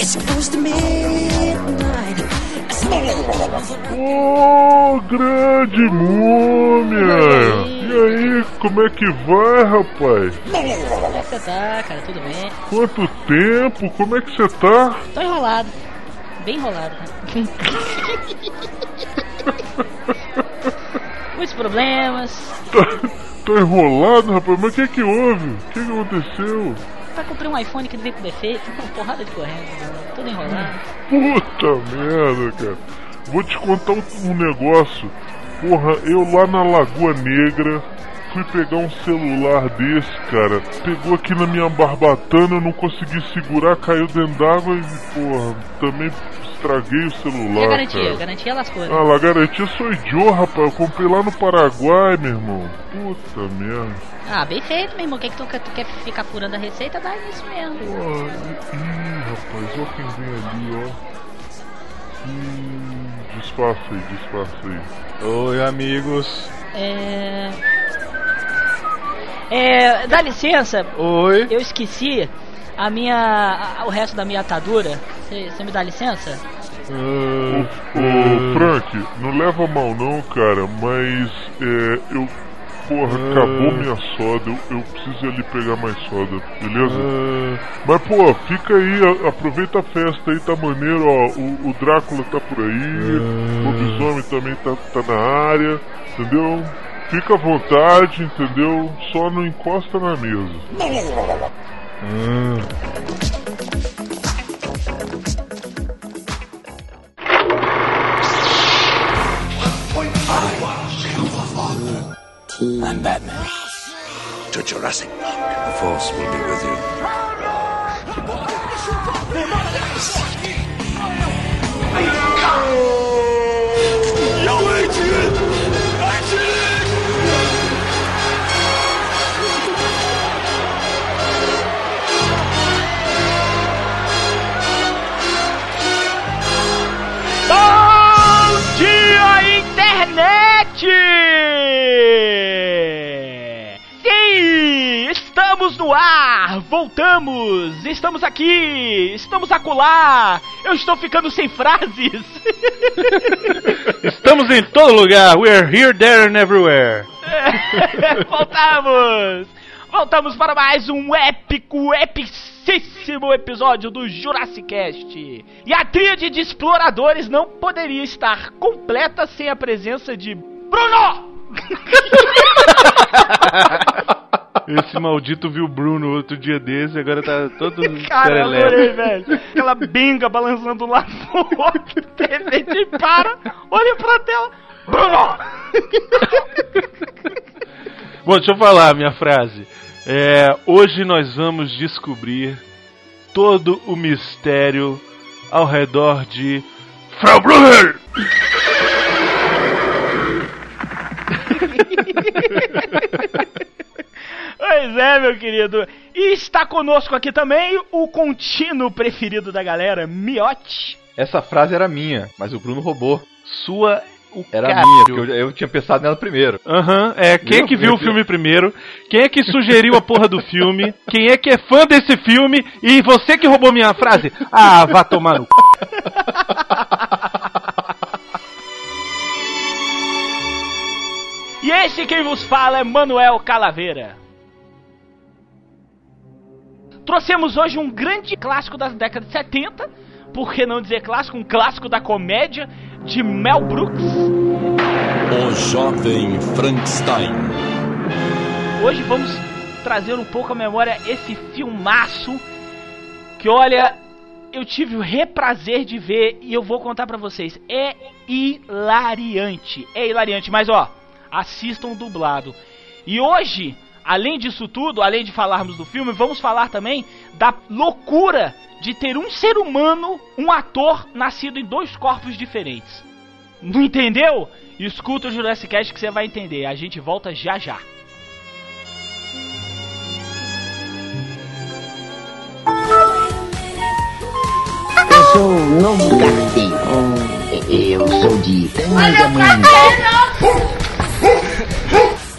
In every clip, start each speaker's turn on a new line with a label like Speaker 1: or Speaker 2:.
Speaker 1: It's close to midnight.
Speaker 2: Ô, grande múmia! E aí, como é que vai, rapaz?
Speaker 3: Como é que você tá, cara? Tudo bem?
Speaker 2: Quanto tempo? Como é que você tá?
Speaker 3: Tô enrolado. Bem enrolado, cara. Muitos problemas.
Speaker 2: Tá, tá enrolado, rapaz? Mas o que que houve? O que que aconteceu?
Speaker 3: Tá comprei um iPhone que veio com defeito, uma porrada de corrente, tudo enrolado.
Speaker 2: Puta merda, cara. Vou te contar um, negócio. Porra, eu lá na Lagoa Negra fui pegar um celular desse, cara. Pegou aqui na minha barbatana, eu não consegui segurar, caiu dentro d'água e, porra, também estraguei o celular.
Speaker 3: E a garantia?
Speaker 2: cara.
Speaker 3: Garantia lascou, né?
Speaker 2: Ah, lá, garantia sou idiota, rapaz. Eu comprei lá no Paraguai, meu irmão. Puta merda.
Speaker 3: Ah, bem feito, meu irmão. O que, que tu, quer- tu quer ficar furando a receita? Dá nisso mesmo.
Speaker 2: Pô, ih, rapaz, olha quem vem ali, ó. Ih, disfarça aí, disfarça aí.
Speaker 4: Oi, amigos.
Speaker 3: É. É. Dá licença,
Speaker 4: Oi.
Speaker 3: eu esqueci a minha. a- o resto da minha atadura. Você me dá licença?
Speaker 2: Ô, ô, Frank, não leva mal não, cara, mas é, eu. Porra, acabou minha soda, eu, eu preciso ir ali pegar mais soda, beleza? Mas pô, fica aí, aproveita a festa aí, tá maneiro, ó. O, o Drácula tá por aí, o lobisomem também tá, tá na área, entendeu? Fica à vontade, entendeu? Só não encosta na mesa.
Speaker 5: I'm Batman. To Jurassic Park. The Force will be with you.
Speaker 3: Bom dia, internet! Estamos no ar, voltamos, estamos aqui, estamos acolá. Eu estou ficando sem frases.
Speaker 4: Estamos em todo lugar. We are here, there and everywhere.
Speaker 3: Voltamos! Voltamos para mais um épico, epicíssimo episódio do Jurassic Cast. E a tríade de exploradores não poderia estar completa sem a presença de Bruno!
Speaker 4: Esse maldito viu o Bruno outro dia desse, agora tá todo
Speaker 3: Cara, adorei, velho. Aquela benga balançando lá pro outro. De repente para, olha pra tela. Bruno!
Speaker 4: Bom, deixa eu falar a minha frase. É, hoje nós vamos descobrir todo o mistério ao redor de Frau Brunner!
Speaker 3: Pois é, meu querido. E está conosco aqui também o contínuo preferido da galera, Miotti.
Speaker 6: Essa frase era minha, mas o Bruno roubou.
Speaker 3: Sua. O
Speaker 6: Era
Speaker 3: caralho.
Speaker 6: minha, porque eu, eu tinha pensado nela primeiro.
Speaker 4: Aham, é, quem é que viu o filme primeiro? Quem é que sugeriu a porra do filme? Quem é que é fã desse filme? E você que roubou minha frase? Ah, vá tomar no c...
Speaker 3: E esse quem vos fala é Manuel Calaveira. Trouxemos hoje um grande clássico das décadas de 70, por que não dizer clássico, um clássico da comédia de Mel Brooks.
Speaker 5: O Jovem Frankenstein.
Speaker 3: Hoje vamos trazer um pouco à memória esse filmaço que olha, eu tive o reprazer de ver e eu vou contar pra vocês, é hilariante, é hilariante, mas ó, assistam dublado. E hoje, além disso tudo, além de falarmos do filme, vamos falar também da loucura de ter um ser humano, um ator nascido em dois corpos diferentes. Não entendeu? Escuta o Jurassic Cast que você vai entender. A gente volta já já.
Speaker 7: Eu sou o novo carteiro. Eu sou de Tangamanga.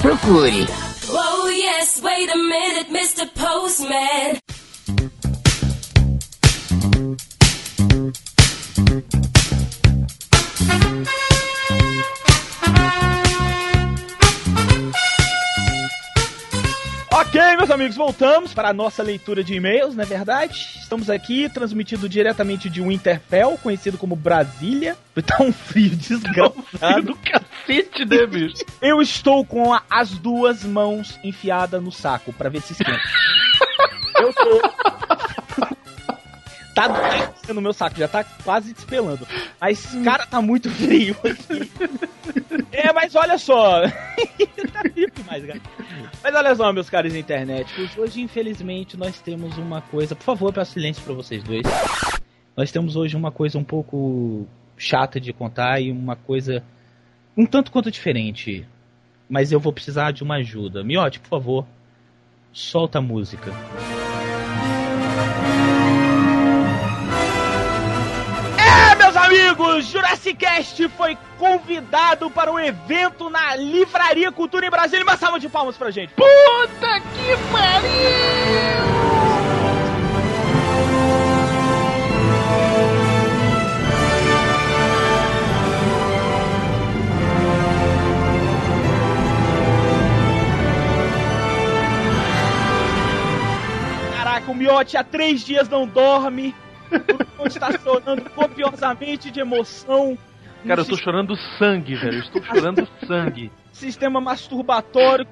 Speaker 7: Procure.
Speaker 8: Oh yes, wait a minute, Mr. Postman.
Speaker 3: Ok, meus amigos, voltamos para a nossa leitura de e-mails, não é verdade? Estamos aqui transmitido diretamente de Winterfell, conhecido como Brasília. Tá um frio desgraçado.
Speaker 4: Tá um frio do cacete, né, bicho?
Speaker 3: Eu estou com a- as duas mãos enfiadas no saco pra ver se esquenta. Eu tô. Tá doendo no meu saco, já tá quase despelando. Mas, cara, tá muito frio aqui. É, mas olha só. tá frio demais, cara. Mas olha só, meus caros internéticos. Hoje, infelizmente, nós temos uma coisa. Por favor, peço silêncio pra vocês dois. Nós temos hoje uma coisa um pouco chata de contar e uma coisa um tanto quanto diferente. Mas eu vou precisar de uma ajuda. Miote, por favor, solta a música. É, meus amigos, Jurassic Cast foi convidado para um evento na Livraria Cultura em Brasília. Uma salva de palmas pra gente.
Speaker 4: Puta que pariu!
Speaker 3: O Miote há três dias não dorme. O está chorando copiosamente de emoção.
Speaker 4: Cara, eu tô chorando sangue, velho. Eu estou chorando sangue.
Speaker 3: sistema masturbatório.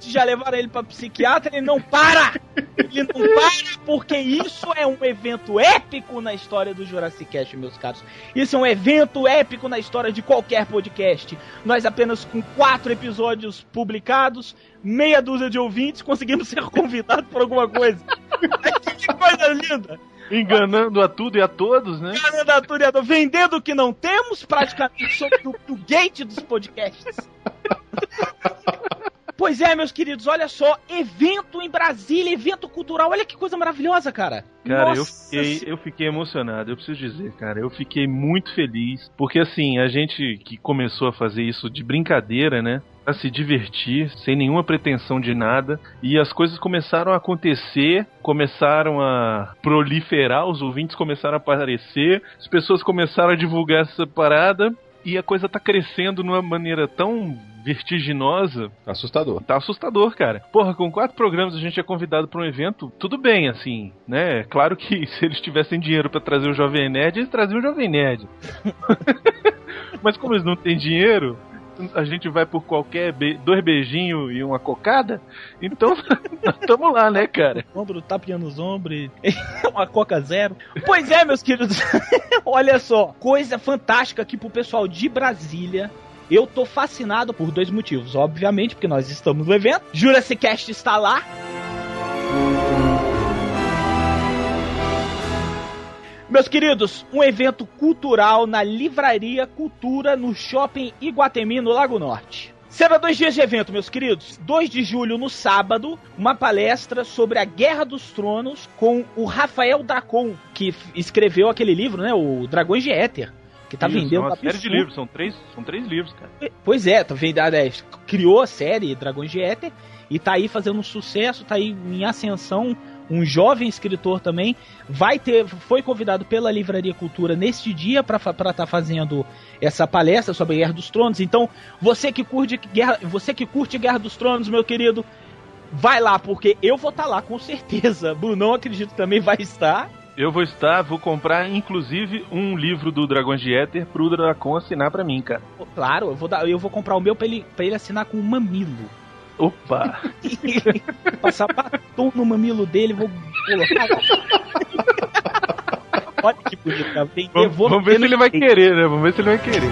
Speaker 3: que Já levaram ele pra psiquiatra, ele não para! Ele não para porque isso é um evento épico na história do Jurassic Cast, meus caros. Isso é um evento épico na história de qualquer podcast. Nós apenas com quatro episódios publicados, meia dúzia de ouvintes, conseguimos ser convidados por alguma coisa. que coisa linda!
Speaker 4: Enganando a tudo e a todos, né?
Speaker 3: Candidatura, vendendo o que não temos, praticamente sobre o, o gate dos podcasts. Pois é, meus queridos, olha só, evento em Brasília, evento cultural, olha que coisa maravilhosa, cara.
Speaker 4: Cara, eu fiquei, eu fiquei emocionado, eu preciso dizer, cara, eu fiquei muito feliz, porque assim, a gente que começou a fazer isso de brincadeira, né? Pra se divertir, sem nenhuma pretensão de nada, e as coisas começaram a acontecer, começaram a proliferar, os ouvintes começaram a aparecer, as pessoas começaram a divulgar essa parada, e a coisa tá crescendo de uma maneira tão vertiginosa
Speaker 6: Assustador.
Speaker 4: Tá assustador, cara. Porra, com quatro programas a gente é convidado pra um evento, tudo bem, assim, né? Claro que se eles tivessem dinheiro pra trazer o Jovem Nerd, eles traziam o Jovem Nerd. Mas como eles não têm dinheiro, a gente vai por qualquer be- dois beijinhos e uma cocada, então estamos lá, né, cara?
Speaker 3: ombro, tapeando os ombros, uma Coca Zero. Pois é, meus queridos, olha só, coisa fantástica aqui pro pessoal de Brasília. Eu tô fascinado por dois motivos. Obviamente, porque nós estamos no evento. Jurassic Cast está lá. Meus queridos, um evento cultural na Livraria Cultura no Shopping Iguatemi, no Lago Norte. Será dois dias de evento, meus queridos. 2 de julho, no sábado, uma palestra sobre a Guerra dos Tronos com o Rafael Dracon, que escreveu aquele livro, né? O Dragões de Éter. Que tá
Speaker 4: Isso,
Speaker 3: vendendo
Speaker 4: é uma série de livros, são três, são três livros, cara.
Speaker 3: Pois é, tá vendo? é, criou a série Dragões de Éter e tá aí fazendo um sucesso, tá aí em ascensão. Um jovem escritor também vai ter, foi convidado pela Livraria Cultura neste dia para estar tá fazendo essa palestra sobre a Guerra dos Tronos. Então, você que curte Guerra, você que curte Guerra dos Tronos, meu querido, vai lá porque eu vou estar lá com certeza. Brunão acredito também vai estar.
Speaker 4: Eu vou estar, vou comprar inclusive um livro do Dragões de Éter pro Dracon assinar pra mim, cara.
Speaker 3: Claro, eu vou dar, eu vou comprar o meu para ele, pra ele assinar com um mamilo.
Speaker 4: Opa!
Speaker 3: passar batom no mamilo dele, vou colocar. Olha que bonito, cara. Vender,
Speaker 4: Vamos,
Speaker 3: vou
Speaker 4: vamos ver se ele vai querer, né? Vamos ver se ele vai querer.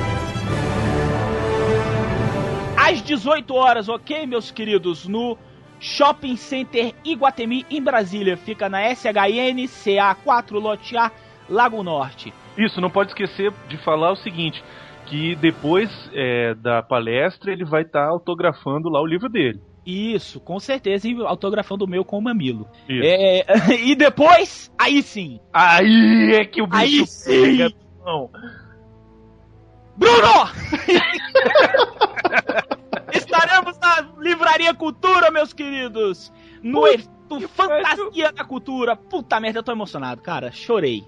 Speaker 3: Às 18 horas, ok, meus queridos? No Shopping Center Iguatemi, em Brasília. Fica na SHN CA4 Lote A, Lago Norte.
Speaker 4: Isso, não pode esquecer de falar o seguinte: que depois é, da palestra ele vai estar autografando lá o livro dele.
Speaker 3: Isso, com certeza, e autografando o meu com o mamilo. É, e depois, aí sim.
Speaker 4: Aí é que o bicho
Speaker 3: Aí sim.
Speaker 4: pega, irmão.
Speaker 3: Bruno! Estaremos na Livraria Cultura, meus queridos! No evento Fantasia da Cultura. Puta merda, eu tô emocionado, cara. Chorei.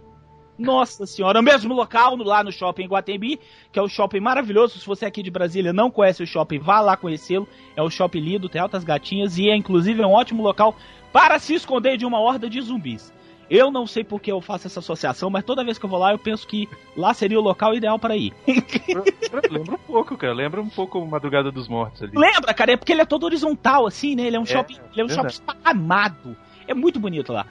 Speaker 3: Nossa senhora, o mesmo local lá no shopping Guatemi, que é o shopping maravilhoso. Se você é aqui de Brasília não conhece o shopping, vá lá conhecê-lo. É o shopping lindo, tem altas gatinhas e é inclusive um ótimo local para se esconder de uma horda de zumbis. Eu não sei por que eu faço essa associação, mas toda vez que eu vou lá eu penso que lá seria o local ideal para ir.
Speaker 4: Lembra um pouco, cara. Lembra um pouco Madrugada dos Mortos ali.
Speaker 3: Lembra, cara? É porque ele é todo horizontal assim, né? Ele é um
Speaker 4: É,
Speaker 3: shopping, ele é um
Speaker 4: verdade.
Speaker 3: shopping esparramado. É muito bonito lá.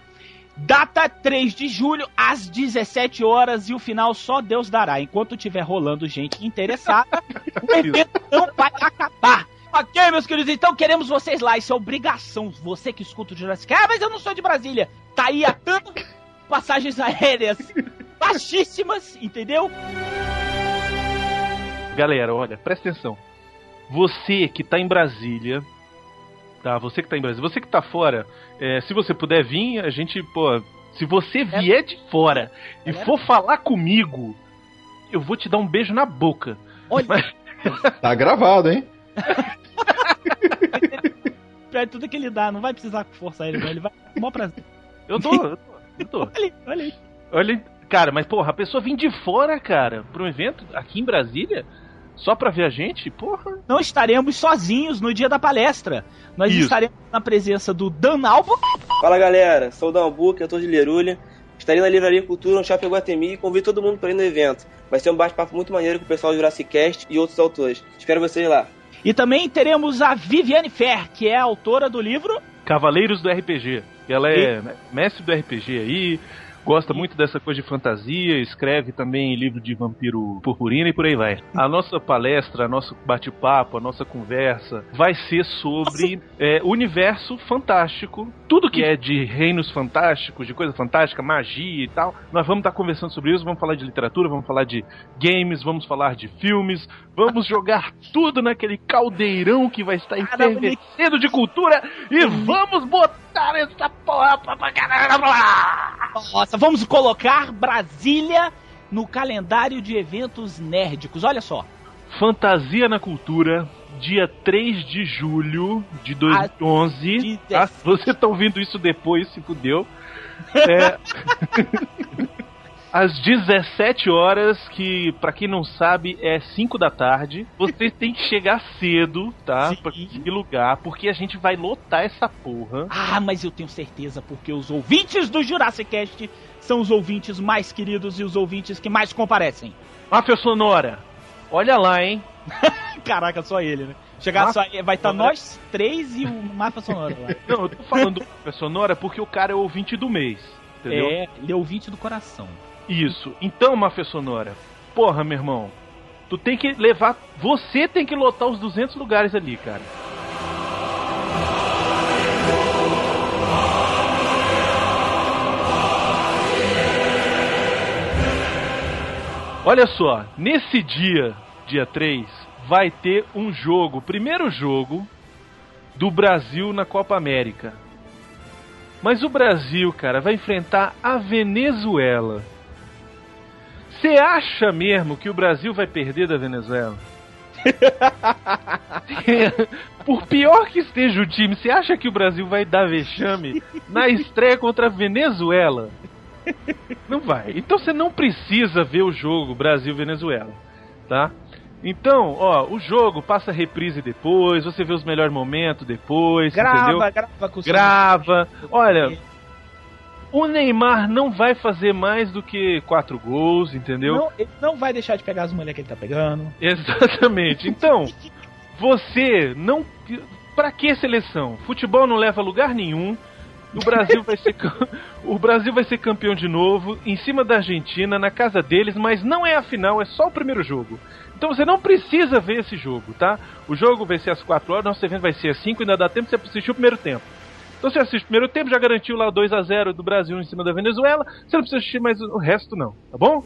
Speaker 3: Data 3 de julho, às 17 horas, e o final só Deus dará. Enquanto tiver rolando gente interessada, o evento não vai acabar. Ok, meus queridos, então queremos vocês lá. Isso é obrigação. Você que escuta o Jurassic. Ah, mas eu não sou de Brasília. Tá aí a tanto passagens aéreas baixíssimas, entendeu?
Speaker 4: Galera, olha, presta atenção. Você que tá em Brasília, tá? Você que tá em Brasília, você que tá fora, é, se você puder vir, a gente, pô, se você vier de fora e for falar comigo, eu vou te dar um beijo na boca.
Speaker 3: Olha,
Speaker 6: Tá gravado, hein?
Speaker 3: pra tudo que ele dá, não vai precisar forçar ele. Ele vai maior prazer.
Speaker 4: Eu tô, eu tô, eu tô.
Speaker 3: Olha aí, olha aí.
Speaker 4: Olha, cara, mas porra, a pessoa vem de fora, cara, pra um evento aqui em Brasília, só pra ver a gente, porra.
Speaker 3: não estaremos sozinhos no dia da palestra. Nós
Speaker 4: Isso.
Speaker 3: estaremos na presença do Dan Alvo.
Speaker 9: Fala galera, sou o Dalbuque, autor de Lerulha. Estarei na Livraria Cultura no Shopping Guatemi e convido todo mundo para ir no evento. Vai ser um bate-papo muito maneiro com o pessoal do Jurassic Cast e outros autores. Espero vocês lá.
Speaker 3: E também teremos a Viviane Fer, que é a autora do livro.
Speaker 4: Cavaleiros do RPG. Ela é mestre do RPG aí, gosta muito dessa coisa de fantasia, escreve também livro de vampiro purpurina e por aí vai. A nossa palestra, nosso bate-papo, a nossa conversa vai ser sobre é, universo fantástico, tudo que é de reinos fantásticos, de coisa fantástica, magia e tal. Nós vamos estar conversando sobre isso, vamos falar de literatura, vamos falar de games, vamos falar de filmes, vamos jogar tudo naquele caldeirão que vai estar
Speaker 3: Caramba,
Speaker 4: enfervescendo de cultura e vamos botar essa porra pra caramba!
Speaker 3: Nossa, vamos colocar Brasília no calendário de eventos nérdicos. Olha só.
Speaker 4: Fantasia na Cultura, dia 3 de julho de 2011. Tá? Se você tá ouvindo isso depois, se fudeu. É... Às 17 horas, que pra quem não sabe é 5 da tarde, você tem que chegar cedo, tá?
Speaker 3: Sim.
Speaker 4: Pra conseguir lugar, porque a gente vai lotar essa porra.
Speaker 3: Ah, mas eu tenho certeza, porque os ouvintes do Jurassic Cast são os ouvintes mais queridos e os ouvintes que mais comparecem.
Speaker 4: Máfia Sonora, olha lá, hein?
Speaker 3: Caraca, só ele, né? Chegar
Speaker 4: Mapa
Speaker 3: só, vai estar
Speaker 4: Sonora.
Speaker 3: nós três e o mapa sonoro lá.
Speaker 4: Não, eu tô falando Máfia Sonora porque o cara é ouvinte do mês, entendeu?
Speaker 3: É, ele é ouvinte do coração.
Speaker 4: Isso. Então, Máfia Sonora, porra, meu irmão, tu tem que levar. Você tem que lotar os 200 lugares ali, cara. Olha só, nesse dia, dia 3, vai ter um jogo, primeiro jogo do Brasil na Copa América. Mas o Brasil, cara, vai enfrentar a Venezuela. Você acha mesmo que o Brasil vai perder da Venezuela? Por pior que esteja o time, você acha que o Brasil vai dar vexame na estreia contra a Venezuela? Não vai. Então você não precisa ver o jogo Brasil-Venezuela, tá? Então, ó, o jogo passa reprise depois, você vê os melhores momentos depois, entendeu?
Speaker 3: Grava, grava com o seu-
Speaker 4: Grava. Olha, o Neymar não vai fazer mais do que quatro gols, entendeu?
Speaker 3: Não, ele não vai deixar de pegar as mulheres que ele tá pegando.
Speaker 4: Exatamente. Então, você não. Pra que seleção? Futebol não leva a lugar nenhum. O Brasil vai ser o Brasil vai ser campeão de novo em cima da Argentina na casa deles, mas não é a final, é só o primeiro jogo. Então você não precisa ver esse jogo, tá? O jogo vai ser às 4 horas, nosso evento vai ser às 5, ainda dá tempo de você assistir o primeiro tempo. Então você assiste o primeiro tempo, já garantiu lá 2 a 0 do Brasil em cima da Venezuela, você não precisa assistir mais o resto não, tá bom?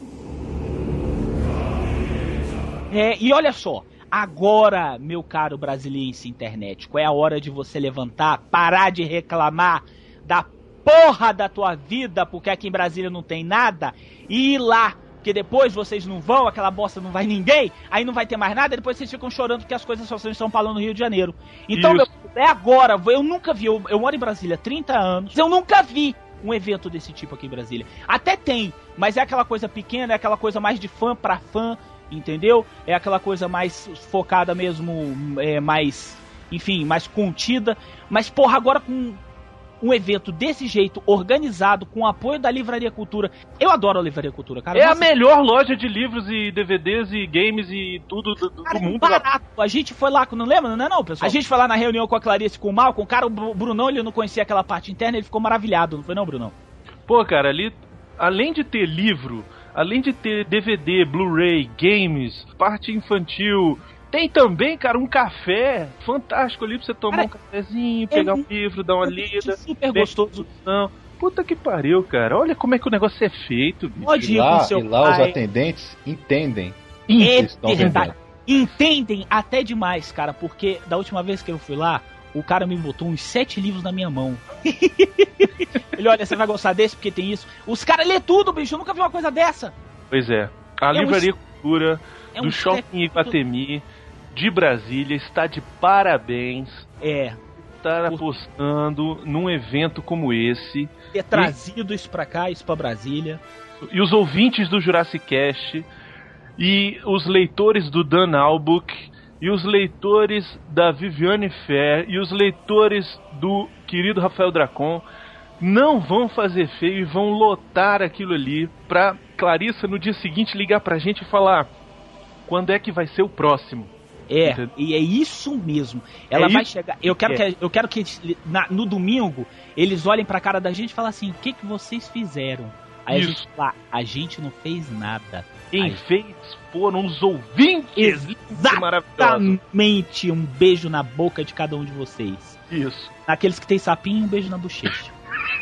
Speaker 3: É, e olha só, agora, meu caro brasiliense internético, é a hora de você levantar, parar de reclamar da porra da tua vida, porque aqui em Brasília não tem nada, e ir lá. Porque depois vocês não vão, aquela bosta não vai ninguém, aí não vai ter mais nada, depois vocês ficam chorando porque as coisas só são em São Paulo no Rio de Janeiro. Então, meu, é agora, eu nunca vi, eu, eu moro em Brasília há 30 anos, eu nunca vi um evento desse tipo aqui em Brasília. Até tem, mas é aquela coisa pequena, é aquela coisa mais de fã pra fã, entendeu? É aquela coisa mais focada mesmo, é, mais, enfim, mais contida. Mas, porra, agora com um evento desse jeito, organizado, com o apoio da Livraria Cultura. Eu adoro a Livraria Cultura, cara.
Speaker 4: É a
Speaker 3: Nossa,
Speaker 4: melhor loja de livros e DVDs e games e tudo do, do
Speaker 3: Cara,
Speaker 4: mundo.
Speaker 3: barato. A gente foi lá, não lembra, não é não, pessoal? A gente foi lá na reunião com a Clarice e com o Malcolm, o cara, o Bru- Brunão, ele não conhecia aquela parte interna, ele ficou maravilhado, não foi não, Brunão?
Speaker 4: Pô, cara, ali, além de ter livro, além de ter DVD, Blu-ray, games, parte infantil, tem também, cara, um café fantástico ali pra você tomar
Speaker 3: Cara,
Speaker 4: um cafezinho,
Speaker 3: é
Speaker 4: pegar um
Speaker 3: muito
Speaker 4: livro, dar uma lida.
Speaker 3: Super gostoso.
Speaker 4: Não. Puta que pariu, cara. Olha como é que o negócio é feito, bicho.
Speaker 3: Pode
Speaker 6: E
Speaker 3: ir com
Speaker 6: lá,
Speaker 3: seu
Speaker 6: e lá os
Speaker 3: pai.
Speaker 6: atendentes entendem.
Speaker 3: É verdade.
Speaker 6: vendendo.
Speaker 3: Entendem até demais, cara, porque da última vez que eu fui lá, o cara me botou uns sete livros na minha mão. Ele, olha, você vai gostar desse porque tem isso. Os caras lê tudo, bicho, eu nunca vi uma coisa dessa.
Speaker 4: Pois é. A
Speaker 3: É um
Speaker 4: Livraria Cultura
Speaker 3: É
Speaker 4: do
Speaker 3: um
Speaker 4: Shopping Iguatemi de Brasília está de parabéns.
Speaker 3: É,
Speaker 4: Estar apostando num evento como esse.
Speaker 3: ter trazido isso pra cá, isso pra Brasília.
Speaker 4: E os ouvintes do Jurassic Cast, e os leitores do Dan Albuck, e os leitores da Viviane Fair, e os leitores do querido Rafael Dracon, não vão fazer feio e vão lotar aquilo ali pra Clarissa no dia seguinte ligar pra gente e falar quando é que vai ser o próximo.
Speaker 3: É, e é isso mesmo. Ela
Speaker 4: É
Speaker 3: vai
Speaker 4: isso
Speaker 3: chegar. Eu quero
Speaker 4: que
Speaker 3: que, eu quero que na- no domingo eles olhem pra cara da gente e falem assim: o que, que vocês fizeram? Aí a
Speaker 4: Isso.
Speaker 3: gente fala: a gente não fez nada.
Speaker 4: Quem fez foram os ouvintes maravilhosos.
Speaker 3: Exatamente. Um beijo na boca de cada um de vocês.
Speaker 4: Isso.
Speaker 3: Naqueles que tem sapinho, um beijo na bochecha.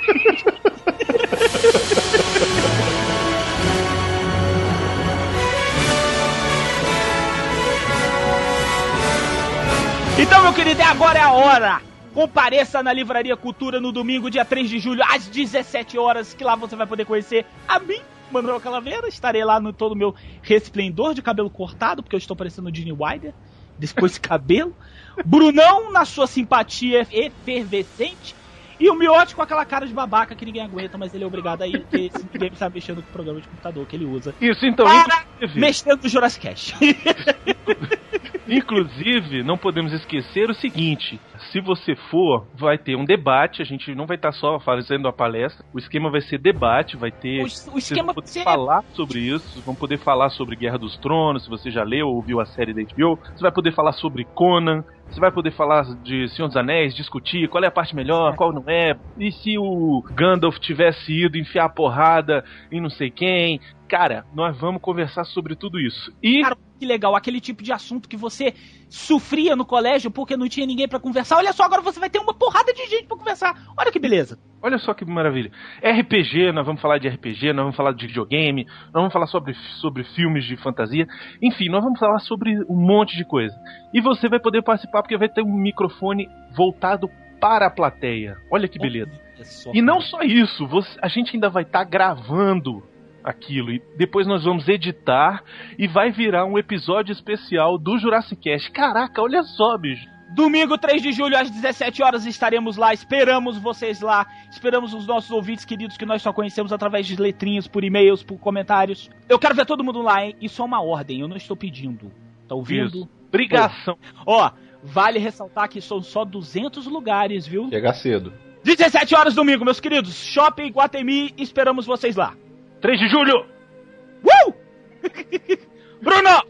Speaker 3: Então, meu querido, é agora é a hora. Compareça na Livraria Cultura no domingo, dia 3 de julho, às 17 horas, que lá você vai poder conhecer a mim, Manuel Calaveira. Estarei lá no todo o meu resplendor de cabelo cortado, porque eu estou parecendo o Gene Wilder, depois esse cabelo. Brunão, na sua simpatia efervescente. E o Miotti com aquela cara de babaca que ninguém aguenta, mas ele é obrigado a ir, porque esse ninguém sabe mexendo com o programa de computador que ele usa.
Speaker 4: Isso, então,
Speaker 3: Para
Speaker 4: inclusive,
Speaker 3: mexendo no Jurassic Cast.
Speaker 4: inclusive, não podemos esquecer o seguinte: se você for, vai ter um debate. A gente não vai estar só fazendo a palestra. O esquema vai ser debate, vai ter.
Speaker 3: O, o esquema
Speaker 4: vão poder
Speaker 3: você
Speaker 4: falar sobre isso, vão poder falar sobre Guerra dos Tronos, se você já leu ou viu a série da HBO. Você vai poder falar sobre Conan, você vai poder falar de Senhor dos Anéis, discutir qual é a parte melhor, qual não é. E se o Gandalf tivesse ido enfiar a porrada em não sei quem. Cara, nós vamos conversar sobre tudo isso. E
Speaker 3: Cara, que legal, aquele tipo de assunto que você sofria no colégio porque não tinha ninguém pra conversar. Olha só, agora você vai ter uma porrada de gente pra conversar. Olha que beleza.
Speaker 4: Olha só que maravilha. RPG, nós vamos falar de RPG, nós vamos falar de videogame, nós vamos falar sobre, sobre filmes de fantasia. Enfim, nós vamos falar sobre um monte de coisa. E você vai poder participar porque vai ter um microfone voltado para a plateia. Olha que beleza.
Speaker 3: Olha só,
Speaker 4: E não só isso, você- a gente ainda vai estar gravando aquilo e depois nós vamos editar e vai virar um episódio especial do Jurassic Cast. Caraca, olha só, bicho.
Speaker 3: Domingo 3 de julho às 17 horas estaremos lá. Esperamos vocês lá. Esperamos os nossos ouvintes queridos que nós só conhecemos através de letrinhas, por e-mails, por comentários. Eu quero ver todo mundo lá, hein? Isso é uma ordem, eu não estou pedindo. Tá ouvindo?
Speaker 4: Isso. Brigação.
Speaker 3: Ó, vale ressaltar que são só 200 lugares, viu?
Speaker 6: Chegar cedo.
Speaker 3: 17 horas domingo, meus queridos. Shopping Guatemi, esperamos vocês lá.
Speaker 4: 3 de julho.
Speaker 3: Uh! Bruno!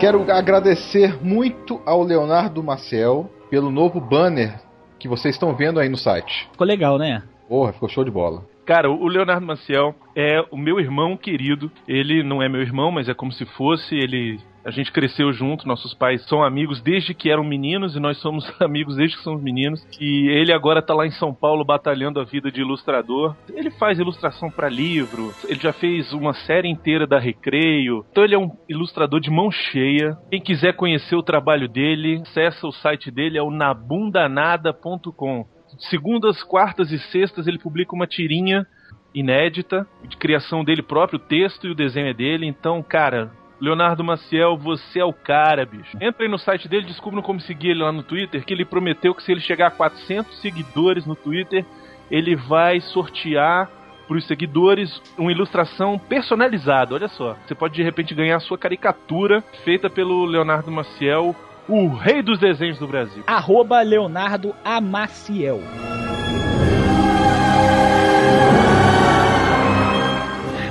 Speaker 6: Quero agradecer muito ao Leonardo Maciel pelo novo banner que vocês estão vendo aí no site.
Speaker 3: Ficou legal, né?
Speaker 6: Porra, ficou show de bola.
Speaker 4: Cara, o Leonardo Maciel é o meu irmão querido. Ele não é meu irmão, mas é como se fosse. Ele A gente cresceu junto, nossos pais são amigos desde que eram meninos e nós somos amigos desde que somos meninos. E ele agora tá lá em São Paulo batalhando a vida de ilustrador. Ele faz ilustração para livro, ele já fez uma série inteira da Recreio. Então ele é um ilustrador de mão cheia. Quem quiser conhecer o trabalho dele, acessa o site dele, é o nabundanada.com. Segundas, quartas e sextas ele publica uma tirinha inédita, de criação dele próprio, o texto e o desenho é dele. Então, cara, Leonardo Maciel, você é o cara, bicho. Entra aí no site dele, descubra como seguir ele lá no Twitter, que ele prometeu que se ele chegar a 400 seguidores no Twitter, ele vai sortear para os seguidores uma ilustração personalizada. Olha só, você pode de repente ganhar a sua caricatura feita pelo Leonardo Maciel, o rei dos desenhos do Brasil.
Speaker 3: Arroba Leonardo Amaciel.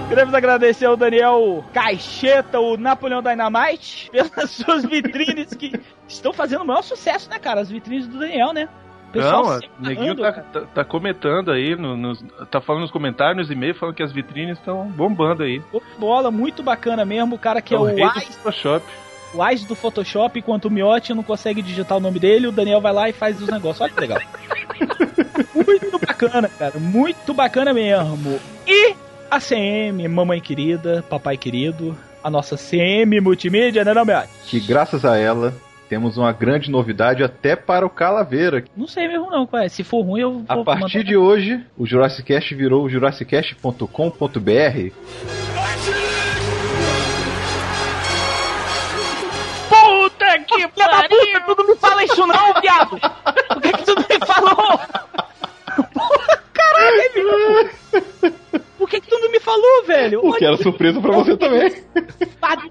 Speaker 3: Queremos agradecer ao Daniel Caixeta, o Napoleão Dynamite, pelas suas vitrines que estão fazendo o maior sucesso, né, cara? As vitrines do Daniel, né? O pessoal
Speaker 4: Não, o neguinho tá, tá- tá comentando aí, no- nos- tá falando nos comentários, nos e-mails, falando que as vitrines estão bombando aí.
Speaker 3: Bola, muito bacana mesmo. O cara que é,
Speaker 4: É o
Speaker 3: o
Speaker 4: rei do Photoshop.
Speaker 3: o Ais do Photoshop, enquanto o Miotti não consegue digitar o nome dele, o Daniel vai lá e faz os negócios. Olha que legal. muito bacana, cara. Muito bacana mesmo. E a CM, mamãe querida, papai querido, a nossa CM Multimídia, né, não, Miotti?
Speaker 6: Que graças a ela temos uma grande novidade até para o Calaveira.
Speaker 3: Não sei mesmo não, qual é. Se for ruim, eu vou
Speaker 6: A partir
Speaker 3: mandar-
Speaker 6: de hoje, o Jurassic Cast virou o jurassicast.com.br.
Speaker 3: Puta que pariu! Tu não me fala isso não, viado! Por que que tu não me falou? Porra, caralho, é falou, velho?
Speaker 6: Porque era surpresa pra você também.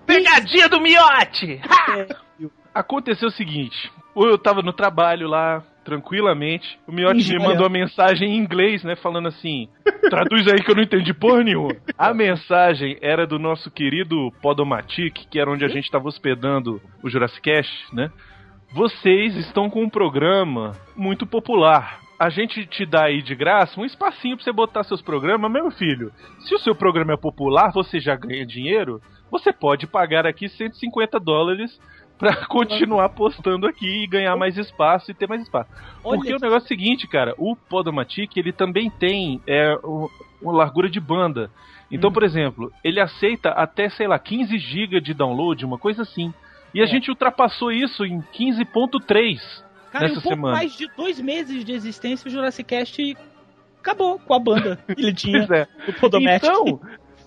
Speaker 3: Pegadinha do miote!
Speaker 4: Aconteceu o seguinte: eu tava no trabalho lá, tranquilamente. O Miotti me mandou uma mensagem em inglês, né? Falando assim: traduz aí que eu não entendi porra nenhuma. A mensagem era do nosso querido Podomatic, que era onde a gente tava hospedando o Jurassic Cast, né? Vocês estão com um programa muito popular. A gente te dá aí de graça um espacinho pra você botar seus programas, meu filho. Se o seu programa é popular, você já ganha dinheiro, você pode pagar aqui 150 dólares pra continuar postando aqui e ganhar mais espaço e ter mais espaço.
Speaker 3: Olha
Speaker 4: Porque o negócio é o seguinte, cara, o Podomatic, ele também tem é, uma largura de banda. Então, por exemplo, ele aceita até, sei lá, 15 GB de download, uma coisa assim. E a gente ultrapassou isso em 15.3
Speaker 3: Cara,
Speaker 4: nessa
Speaker 3: um pouco
Speaker 4: semana.
Speaker 3: mais de dois meses de existência, o Jurassic Cast acabou com a banda que ele tinha
Speaker 4: é.
Speaker 3: do Podomatic.
Speaker 4: Então,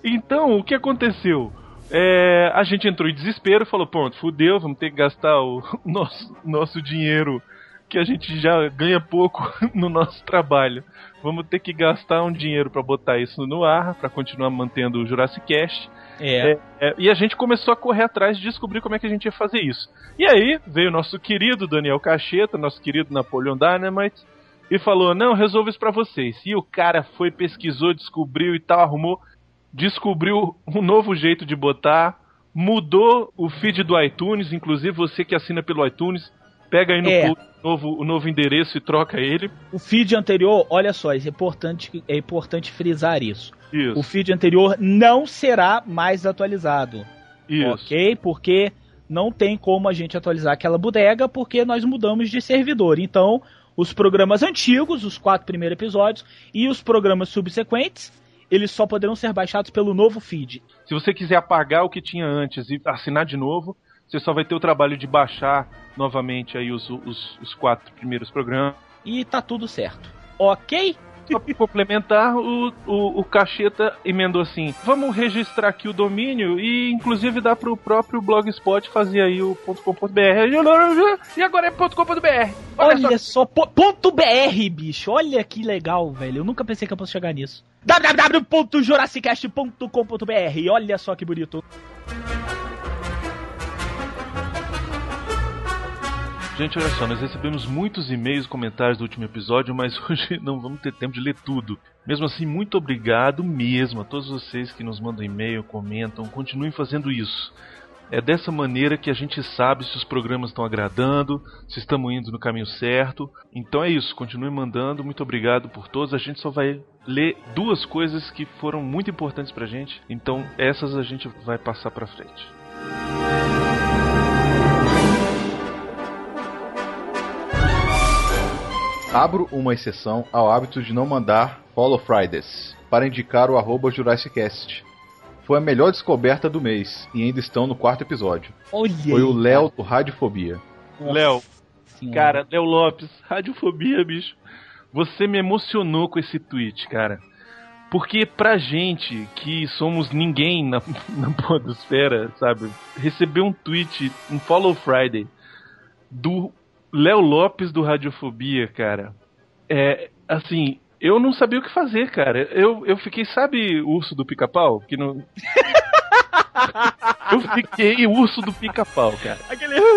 Speaker 4: então, o que aconteceu? É, a gente entrou em desespero falou, pronto, fudeu, vamos ter que gastar o nosso, nosso dinheiro que a gente já ganha pouco no nosso trabalho. Vamos ter que gastar um dinheiro pra botar isso no ar, pra continuar mantendo o Jurassic Cast.
Speaker 3: É.
Speaker 4: É, e a gente começou a correr atrás de descobrir como é que a gente ia fazer isso. E aí veio nosso querido Daniel Cacheta, nosso querido Napoleon Dynamite, e falou: Não, resolvo isso pra vocês. E o cara foi, pesquisou, descobriu e tal, arrumou, descobriu um novo jeito de botar, mudou o feed do iTunes, inclusive você que assina pelo iTunes, pega aí no
Speaker 3: É.
Speaker 4: post novo, o novo endereço e troca ele.
Speaker 3: O feed anterior, olha só, é importante, é importante frisar isso.
Speaker 4: Isso.
Speaker 3: O feed anterior não será mais atualizado.
Speaker 4: Isso.
Speaker 3: Ok? Porque não tem como a gente atualizar aquela bodega porque nós mudamos de servidor. Então, os programas antigos, os quatro primeiros episódios, e os programas subsequentes, eles só poderão ser baixados pelo novo feed.
Speaker 4: Se você quiser apagar o que tinha antes e assinar de novo, você só vai ter o trabalho de baixar novamente aí os, os, os quatro primeiros programas.
Speaker 3: E tá tudo certo. Ok?
Speaker 4: Só pra complementar, o, o, o Cacheta emendou assim: vamos registrar aqui o domínio e inclusive dá pro próprio Blogspot fazer aí o .com.br. E agora é .com.br.
Speaker 3: Olha, só, po- ponto .br, bicho. Olha que legal, velho. Eu nunca pensei que eu fosse chegar nisso. www.jurassicast.com.br. Olha só que bonito.
Speaker 4: Gente, olha só, nós recebemos muitos e-mails e comentários do último episódio, mas hoje não vamos ter tempo de ler tudo. Mesmo assim, muito obrigado mesmo a todos vocês que nos mandam e-mail, comentam, continuem fazendo isso. É dessa maneira que a gente sabe se os programas estão agradando, se estamos indo no caminho certo. Então é isso, continue mandando, muito obrigado por todos. A gente só vai ler duas coisas que foram muito importantes pra gente, então essas a gente vai passar pra frente.
Speaker 6: Abro uma exceção ao hábito de não mandar Follow Fridays para indicar o arroba Jurassicast. Foi a melhor descoberta do mês e ainda estão no quarto episódio.
Speaker 3: Olha
Speaker 6: Foi
Speaker 3: aí,
Speaker 6: o Léo do Radiofobia.
Speaker 4: Léo, cara, Léo Lopes, radiofobia, bicho. Você me emocionou com esse tweet, cara. Porque pra gente que somos ninguém na, na podosfera, sabe? Receber um tweet, um Follow Friday do Léo Lopes do Radiofobia, cara. É, assim, eu não sabia o que fazer, cara. Eu, eu fiquei, sabe, o urso do pica-pau? Que não. eu fiquei urso do pica-pau, cara.
Speaker 3: Aquele.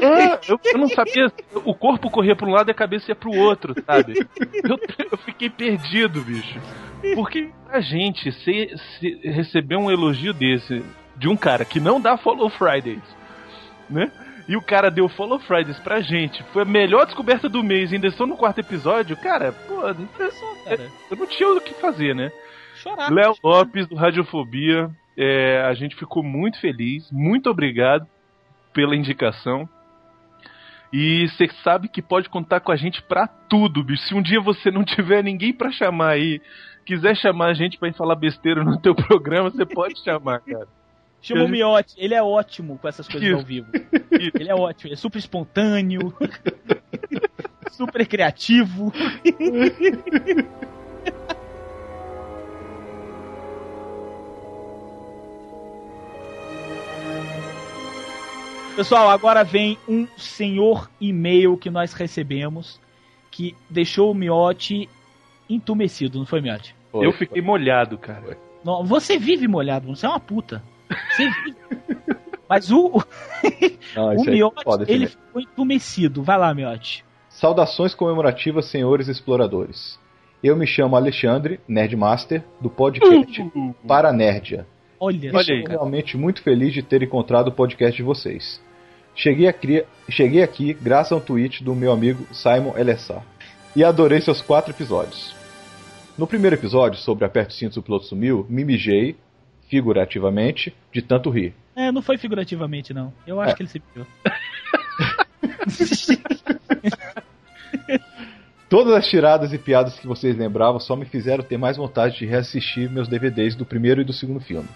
Speaker 4: É, eu, eu não sabia. O corpo corria pra um lado e a cabeça ia pro outro, sabe? Eu, eu fiquei perdido, bicho. Porque a gente se, se receber um elogio desse de um cara que não dá Follow Fridays, né? E o cara deu Follow Fridays pra gente. Foi a melhor descoberta do mês. Ainda estou no quarto episódio. Cara, pô,
Speaker 3: cara.
Speaker 4: eu não tinha o que fazer, né?
Speaker 3: Chorar.
Speaker 4: Léo Lopes, do Radiofobia. é, a gente ficou muito feliz. Muito obrigado pela indicação. E você sabe que pode contar com a gente pra tudo, bicho. Se um dia você não tiver ninguém pra chamar aí, quiser chamar a gente pra ir falar besteira no teu programa, você pode chamar, cara.
Speaker 3: Chama o Miotti, ele é ótimo com essas coisas ao vivo. Ele é ótimo, ele é super espontâneo, super criativo. Pessoal, agora vem um senhor e-mail que nós recebemos que deixou o Miotti entumecido, não foi, Miotti?
Speaker 4: Eu fiquei molhado, cara.
Speaker 3: Não, você vive molhado, você é uma puta. Vive. Mas o,
Speaker 6: Não,
Speaker 3: o
Speaker 6: aí é
Speaker 3: Miotti, ele
Speaker 6: e-mail.
Speaker 3: ficou entumecido. Vai lá, Miotti.
Speaker 6: Saudações comemorativas, senhores exploradores. Eu me chamo Alexandre, Nerdmaster, do podcast Paranerdia.
Speaker 3: Olha,
Speaker 4: Olha
Speaker 3: só,
Speaker 4: aí,
Speaker 6: Estou realmente muito feliz de ter encontrado o podcast de vocês. Cheguei, a cria- Cheguei aqui graças a um tweet do meu amigo Simon Elessar. E adorei seus quatro episódios. No primeiro episódio, sobre Aperte o Cinto se o piloto sumiu, me mijei, figurativamente, de tanto rir.
Speaker 3: É, não foi figurativamente, não. Eu acho
Speaker 6: É.
Speaker 3: que ele se piou.
Speaker 6: Todas as tiradas e piadas que vocês lembravam só me fizeram ter mais vontade de reassistir meus DVDs do primeiro e do segundo filme.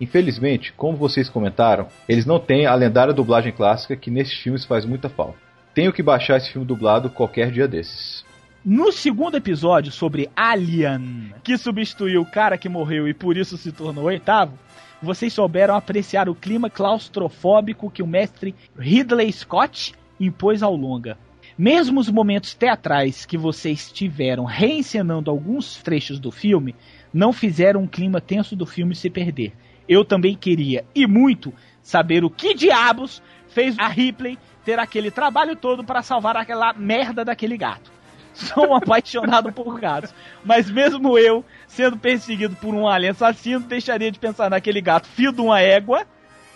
Speaker 6: Infelizmente, como vocês comentaram, eles não têm a lendária dublagem clássica que nesses filmes faz muita falta. Tenho que baixar esse filme dublado qualquer dia desses.
Speaker 3: No segundo episódio sobre Alien, que substituiu o cara que morreu e por isso se tornou oitavo, vocês souberam apreciar o clima claustrofóbico que o mestre Ridley Scott impôs ao longa. Mesmo os momentos teatrais que vocês tiveram reencenando alguns trechos do filme, não fizeram o clima tenso do filme se perder. Eu também queria, e muito, saber o que diabos fez a Ripley ter aquele trabalho todo para salvar aquela merda daquele gato. Sou um apaixonado por gatos, mas mesmo eu, sendo perseguido por um alien assassino, deixaria de pensar naquele gato fio de uma égua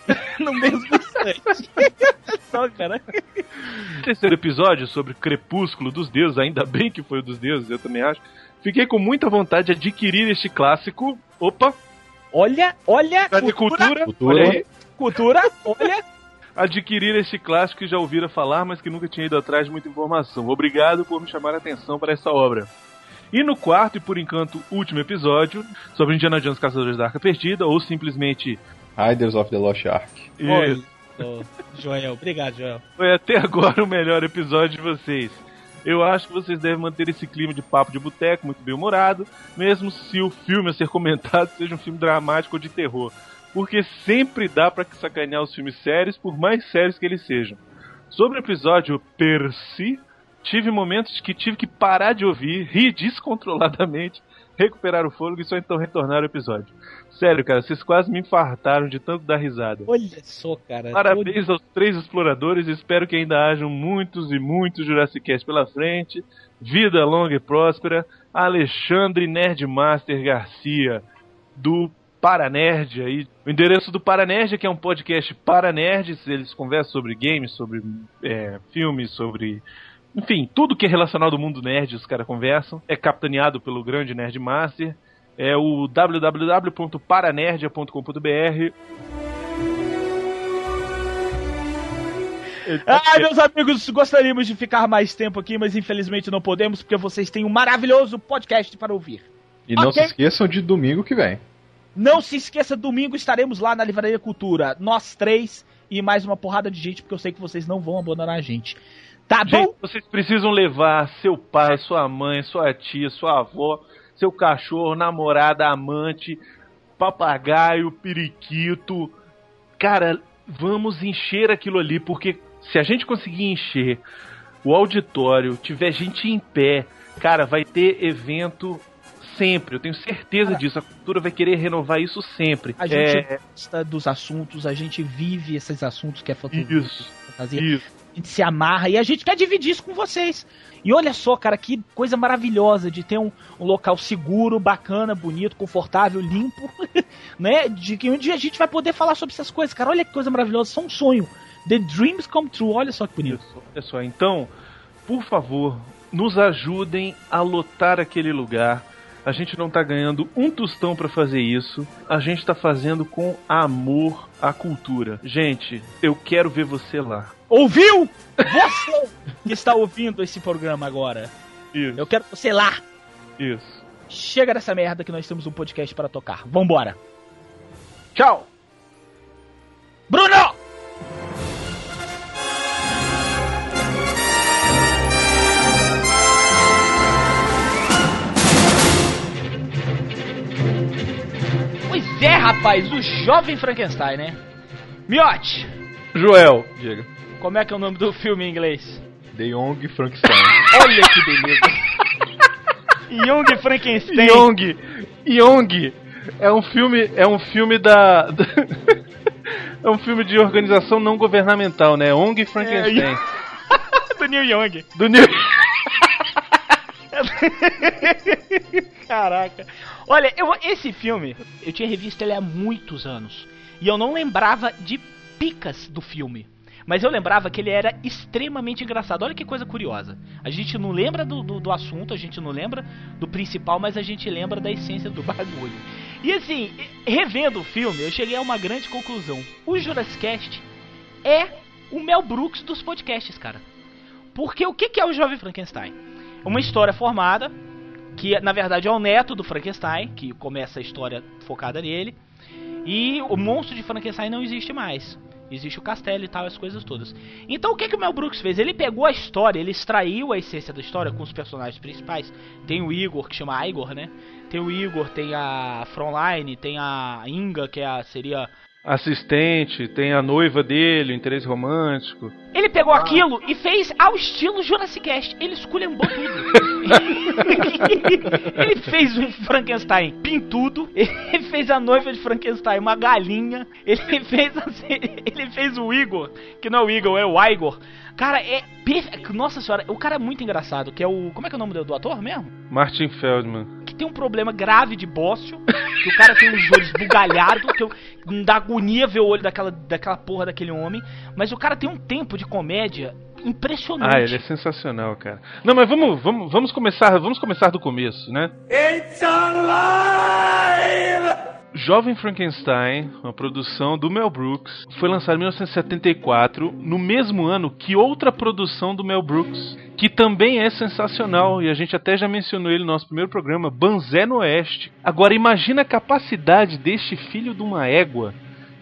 Speaker 3: no mesmo instante. Só, cara.
Speaker 4: terceiro episódio sobre Crepúsculo dos Deuses, ainda bem que foi o dos deuses, eu também acho. Fiquei com muita vontade de adquirir este clássico. Opa,
Speaker 3: Olha, olha, cultura,
Speaker 4: cultura?
Speaker 6: Cultura.
Speaker 4: Olha aí.
Speaker 3: cultura, olha.
Speaker 4: Adquirir este clássico que já ouvira falar, mas que nunca tinha ido atrás de muita informação. Obrigado por me chamar a atenção para essa obra. E no quarto e por enquanto último episódio, sobre Indiana Jones Caçadores da Arca Perdida, ou simplesmente
Speaker 6: Riders of the Lost Ark.
Speaker 3: Só. Joel, obrigado, Joel.
Speaker 4: Foi até agora o melhor episódio de vocês. Eu acho que vocês devem manter esse clima de papo de boteco muito bem humorado, mesmo se o filme a ser comentado seja um filme dramático ou de terror. Porque sempre dá pra sacanear os filmes sérios, por mais sérios que eles sejam. Sobre o episódio per si, tive momentos que tive que parar de ouvir, rir descontroladamente, recuperar o fôlego e só então retornar ao episódio. Sério, cara, vocês quase me infartaram de tanto dar risada.
Speaker 3: Olha só, cara.
Speaker 4: Parabéns aos três exploradores. Espero que ainda hajam muitos e muitos Jurassic Cast pela frente. Vida longa e próspera. Alexandre Nerdmaster Garcia, do Paranerd aí. O endereço do Paranerd, que é um podcast para nerds. Eles conversam sobre games, sobre é, filmes, sobre. Enfim, tudo que é relacionado ao mundo nerd, os caras conversam. É capitaneado pelo grande Nerdmaster. É o www.paranerdia.com.br
Speaker 3: Ai, meus amigos, gostaríamos de ficar mais tempo aqui, mas infelizmente não podemos, porque vocês têm um maravilhoso podcast para ouvir.
Speaker 6: E não
Speaker 3: Ok.
Speaker 6: se esqueçam de domingo que vem.
Speaker 3: Não se esqueça, domingo estaremos lá na Livraria Cultura, nós três e mais uma porrada de gente, porque eu sei que vocês não vão abandonar a gente. Tá bom?
Speaker 4: Gente, vocês precisam levar seu pai, sua mãe, sua tia, sua avó, seu cachorro, namorada, amante, papagaio, periquito. Cara, vamos encher aquilo ali, porque se a gente conseguir encher o auditório, tiver gente em pé, cara, vai ter evento sempre. Eu tenho certeza disso. A cultura vai querer renovar isso sempre.
Speaker 3: A gente
Speaker 4: É,
Speaker 3: gosta dos assuntos, a gente vive esses assuntos que é foto-
Speaker 4: Isso.
Speaker 3: fantasia.
Speaker 4: Isso.
Speaker 3: A gente se amarra e a gente quer dividir isso com vocês. E olha só, cara, que coisa maravilhosa de ter um, um local seguro, bacana, bonito, confortável, limpo, né? De que um dia a gente vai poder falar sobre essas coisas, cara. Olha que coisa maravilhosa, isso é um sonho. The dreams come true, olha só que bonito.
Speaker 4: Olha só. Então, por favor, nos ajudem a lotar aquele lugar. A gente não tá ganhando um tostão pra fazer isso. A gente tá fazendo com amor à cultura. Gente, eu quero ver você lá.
Speaker 3: Ouviu? Você que está ouvindo esse programa agora.
Speaker 4: Isso.
Speaker 3: Eu quero você lá.
Speaker 4: Isso.
Speaker 3: Chega dessa merda que nós temos um podcast para tocar. Vambora.
Speaker 4: Tchau!
Speaker 3: Bruno! Pois é, rapaz, o jovem Frankenstein, né? Miote,
Speaker 4: Joel, diga.
Speaker 3: como é que é o nome do filme em inglês?
Speaker 6: The Young Frankenstein.
Speaker 3: Olha que beleza. Young Frankenstein.
Speaker 4: Yong, Yong é um filme, é um filme da, é um filme de organização não governamental, né? ONG Frankenstein.
Speaker 3: do Neil Young.
Speaker 4: Do New...
Speaker 3: Caraca. Olha, eu, esse filme, eu tinha revisto ele há muitos anos. E eu não lembrava de picas do filme. Mas eu lembrava que ele era extremamente engraçado. Olha que coisa curiosa. A gente não lembra do, do, do assunto, a gente não lembra do principal, mas a gente lembra da essência do bagulho. E assim, revendo o filme, eu cheguei a uma grande conclusão. O Jurassic Cast é o Mel Brooks dos podcasts, cara. Porque o que é o Jovem Frankenstein? Uma história formada, que na verdade é o neto do Frankenstein, que começa a história focada nele. E o monstro de Frankenstein não existe mais. Existe o castelo e tal, as coisas todas. Então o que, que o Mel Brooks fez? Ele pegou a história, ele extraiu a essência da história com os personagens principais. Tem o Igor, que chama Igor, né? Tem o Igor, tem a Frontline, tem a Inga, que é a, seria
Speaker 4: Assistente, tem a noiva dele, o interesse romântico.
Speaker 3: Ele pegou aquilo e fez ao estilo Jurassic Cast. Ele esculhambou tudo. ele fez um Frankenstein pintudo. Ele fez a noiva de Frankenstein, uma galinha. Ele fez assim, ele fez o Igor, que não é o Igor, é o Igor. Cara, é perfe- Nossa senhora, o cara é muito engraçado, que é o. Como é que é o nome do, do ator mesmo?
Speaker 4: Martin Feldman.
Speaker 3: Tem um problema grave de bócio, que o cara tem os olhos bugalhados, que eu, dá agonia ver o olho daquela, daquela porra daquele homem, mas o cara tem um tempo de comédia impressionante.
Speaker 4: Ah, ele é sensacional, cara. Não, mas vamos, vamos, vamos começar, vamos começar do começo, né?
Speaker 9: It's alive!
Speaker 4: Jovem Frankenstein, uma produção do Mel Brooks, foi lançado em 1974, no mesmo ano que outra produção do Mel Brooks, que também é sensacional, e a gente até já mencionou ele no nosso primeiro programa, Banzé no Oeste. Agora imagina a capacidade deste filho de uma égua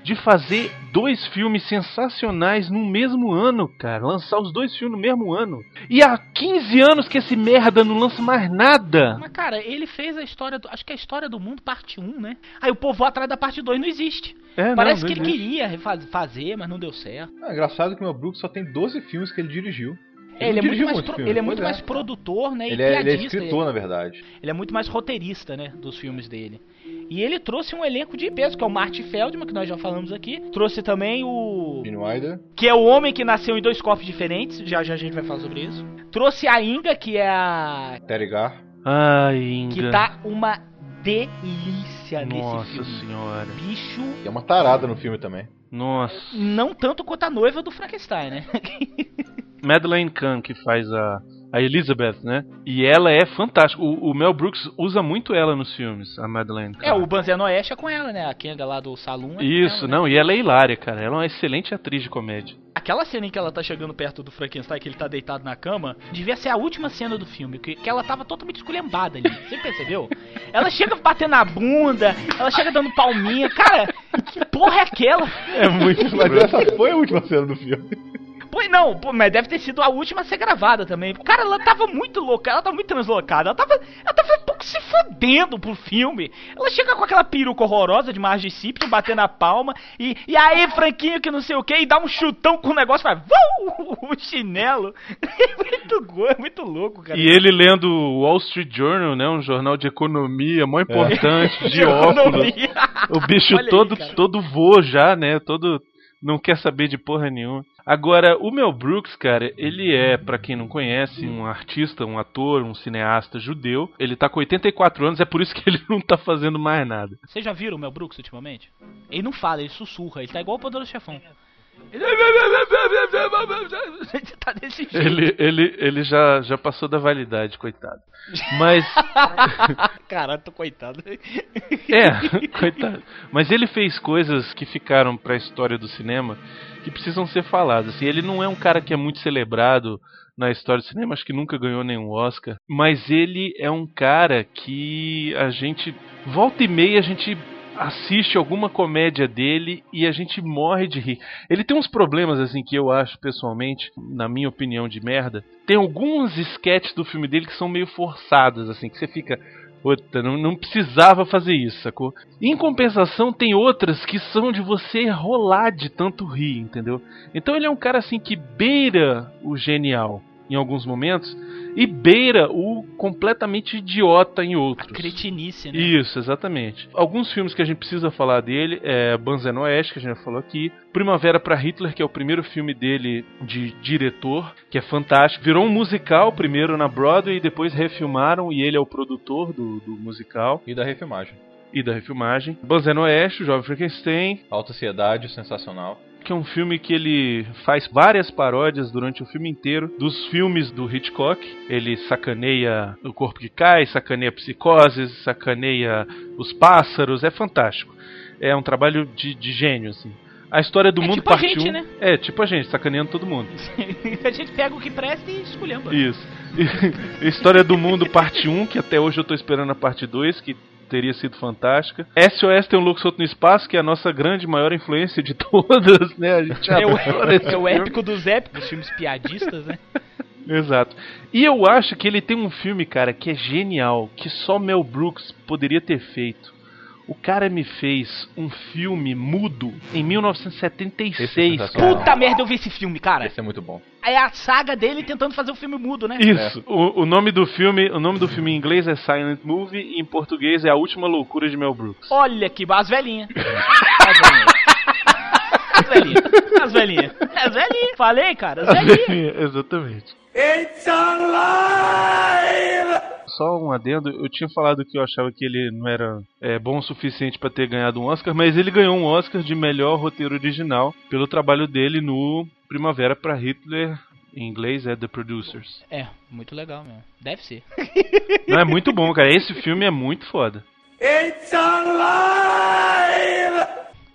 Speaker 4: de fazer dois filmes sensacionais no mesmo ano, cara. Lançar os dois filmes no mesmo ano. E há 15 anos que esse merda não lança mais nada.
Speaker 3: Mas, cara, ele fez a história do. Acho que é a história do mundo, parte 1, né? Aí o povo atrás da parte 2 não existe.
Speaker 4: É, não,
Speaker 3: Parece
Speaker 4: não
Speaker 3: que ele queria fazer, mas não deu certo.
Speaker 6: É engraçado que o Mel Brooks só tem 12 filmes que ele dirigiu.
Speaker 3: É, ele é
Speaker 6: não
Speaker 3: muito mais, pro-
Speaker 6: filmes,
Speaker 3: ele é muito
Speaker 6: pois
Speaker 3: mais produtor, né?
Speaker 6: Ele
Speaker 3: e
Speaker 6: é, ele é escritor, na verdade.
Speaker 3: Ele é muito mais roteirista, né, dos filmes dele. E ele trouxe um elenco de peso, que é o Marty Feldman, que nós já falamos aqui. Trouxe também o...
Speaker 6: Gene Wilder.
Speaker 3: Que é o homem que nasceu em dois corpos diferentes, já já a gente vai falar sobre isso. Trouxe a Inga, que é a...
Speaker 6: Terry Gar.
Speaker 4: Ai, Inga.
Speaker 3: Que tá uma delícia nesse
Speaker 4: Nossa
Speaker 3: filme.
Speaker 4: senhora.
Speaker 3: Bicho,
Speaker 6: E é uma tarada no filme também.
Speaker 4: Nossa.
Speaker 3: não tanto quanto a noiva do Frankenstein, né?
Speaker 4: Madeleine Kahn, que faz a, a Elizabeth, né? E ela é fantástica. O, o Mel Brooks usa muito ela nos filmes, a Madeleine.
Speaker 3: É, o Banzé Oeste é com ela, né? A Kenga lá do Salão. é
Speaker 4: Isso,
Speaker 3: ela, né?
Speaker 4: não, e ela é hilária, cara. Ela é uma excelente atriz de comédia.
Speaker 3: Aquela cena em que ela tá chegando perto do Frankenstein, que ele tá deitado na cama, devia ser a última cena do filme, que, que ela tava totalmente esculhambada ali. Você percebeu? Ela chega batendo na bunda, ela chega dando palminha. Cara, que porra é aquela?
Speaker 4: É muito
Speaker 6: Mas essa foi a última cena do filme.
Speaker 3: Pois não, pô, mas deve ter sido a última a ser gravada também. Cara, ela tava muito louca, ela tava muito translocada, ela tava, ela tava um pouco se fodendo pro filme. Ela chega com aquela peruca horrorosa de Marge Simpson, batendo a palma, e, e aí, Franquinho, que não sei o que, e dá um chutão com o negócio, faz vum, o chinelo. É muito, é muito louco, cara.
Speaker 4: E ele lendo o Wall Street Journal, né? Um jornal de economia, mó importante, de
Speaker 3: De
Speaker 4: óculos.
Speaker 3: economia.
Speaker 4: O bicho
Speaker 3: Olha aí,
Speaker 4: todo,
Speaker 3: cara.
Speaker 4: todo voa já, né? Todo não quer saber de porra nenhuma. Agora, o Mel Brooks, cara, ele é, pra quem não conhece, um artista, um ator, um cineasta judeu. Ele tá com 84 anos, é por isso que ele não tá fazendo mais nada.
Speaker 3: Vocês já viram o Mel Brooks ultimamente? Ele não fala, ele sussurra, ele tá igual o Poderoso Chefão. Ele tá desse jeito.
Speaker 4: Ele, ele, ele já, já passou da validade, coitado. Mas.
Speaker 3: Caralho, tô coitado.
Speaker 4: É, coitado. Mas ele fez coisas que ficaram pra história do cinema que precisam ser faladas. Assim, ele não é um cara que é muito celebrado na história do cinema, acho que nunca ganhou nenhum Oscar, mas ele é um cara que a gente volta e meia a gente assiste alguma comédia dele e a gente morre de rir. Ele tem uns problemas assim que eu acho pessoalmente, na minha opinião de merda. Tem alguns sketches do filme dele que são meio forçados assim, que você fica Puta, não, não precisava fazer isso, sacou? Em compensação, tem outras que são de você rolar de tanto rir, entendeu? Então ele é um cara assim que beira o genial em alguns momentos e beira o completamente idiota em outros.
Speaker 3: Cretinice, né?
Speaker 4: Isso, exatamente. Alguns filmes que a gente precisa falar dele é Banzé no Oeste, que a gente já falou aqui. Primavera para Hitler, que é o primeiro filme dele de diretor, que é fantástico. Virou um musical primeiro na Broadway e depois refilmaram e ele é o produtor do, do musical
Speaker 6: E da refilmagem.
Speaker 4: e da refilmagem. Banzé no Oeste, o Jovem Frankenstein,
Speaker 6: Alta Sociedade, sensacional.
Speaker 4: Que é um filme que ele faz várias paródias durante o filme inteiro dos filmes do Hitchcock. Ele sacaneia o corpo que cai, sacaneia psicoses, sacaneia os pássaros, é fantástico. É um trabalho de, de gênio, assim. A história do
Speaker 3: É
Speaker 4: mundo
Speaker 3: tipo
Speaker 4: parte
Speaker 3: gente,
Speaker 4: 1
Speaker 3: né?
Speaker 4: É, tipo a gente, sacaneando todo mundo.
Speaker 3: a gente pega o que presta e escolhendo.
Speaker 4: Isso. História do Mundo, parte 1, que até hoje eu tô esperando a parte 2, que teria sido fantástica. SOS tem um louco solto no espaço, que é a nossa grande, maior influência de todas, né? A gente
Speaker 3: É o, é o
Speaker 4: filme.
Speaker 3: épico dos épicos, filmes piadistas, né?
Speaker 4: Exato. E eu acho que ele tem um filme, cara, que é genial, que só Mel Brooks poderia ter feito. O cara me fez um filme mudo em 1976.
Speaker 6: Esse é.
Speaker 3: Puta merda, eu vi esse filme, cara.
Speaker 6: Esse é muito bom.
Speaker 3: É a saga dele tentando fazer o filme mudo, né?
Speaker 4: Isso. O, o nome do filme, o nome do filme em inglês é Silent Movie e em português é A Última Loucura de Mel Brooks.
Speaker 3: Olha que as velhinhas. As velhinhas. As velhinhas. As velhinhas. As velhinhas. Falei, cara, as velhinhas.
Speaker 4: Exatamente. Só um adendo, eu tinha falado que eu achava que ele não era é, bom o suficiente pra ter ganhado um Oscar, mas ele ganhou um Oscar de melhor roteiro original pelo trabalho dele no Primavera para Hitler, em inglês é The Producers.
Speaker 3: É, muito legal mesmo. Deve ser.
Speaker 4: Não é muito bom, cara. Esse filme é muito foda.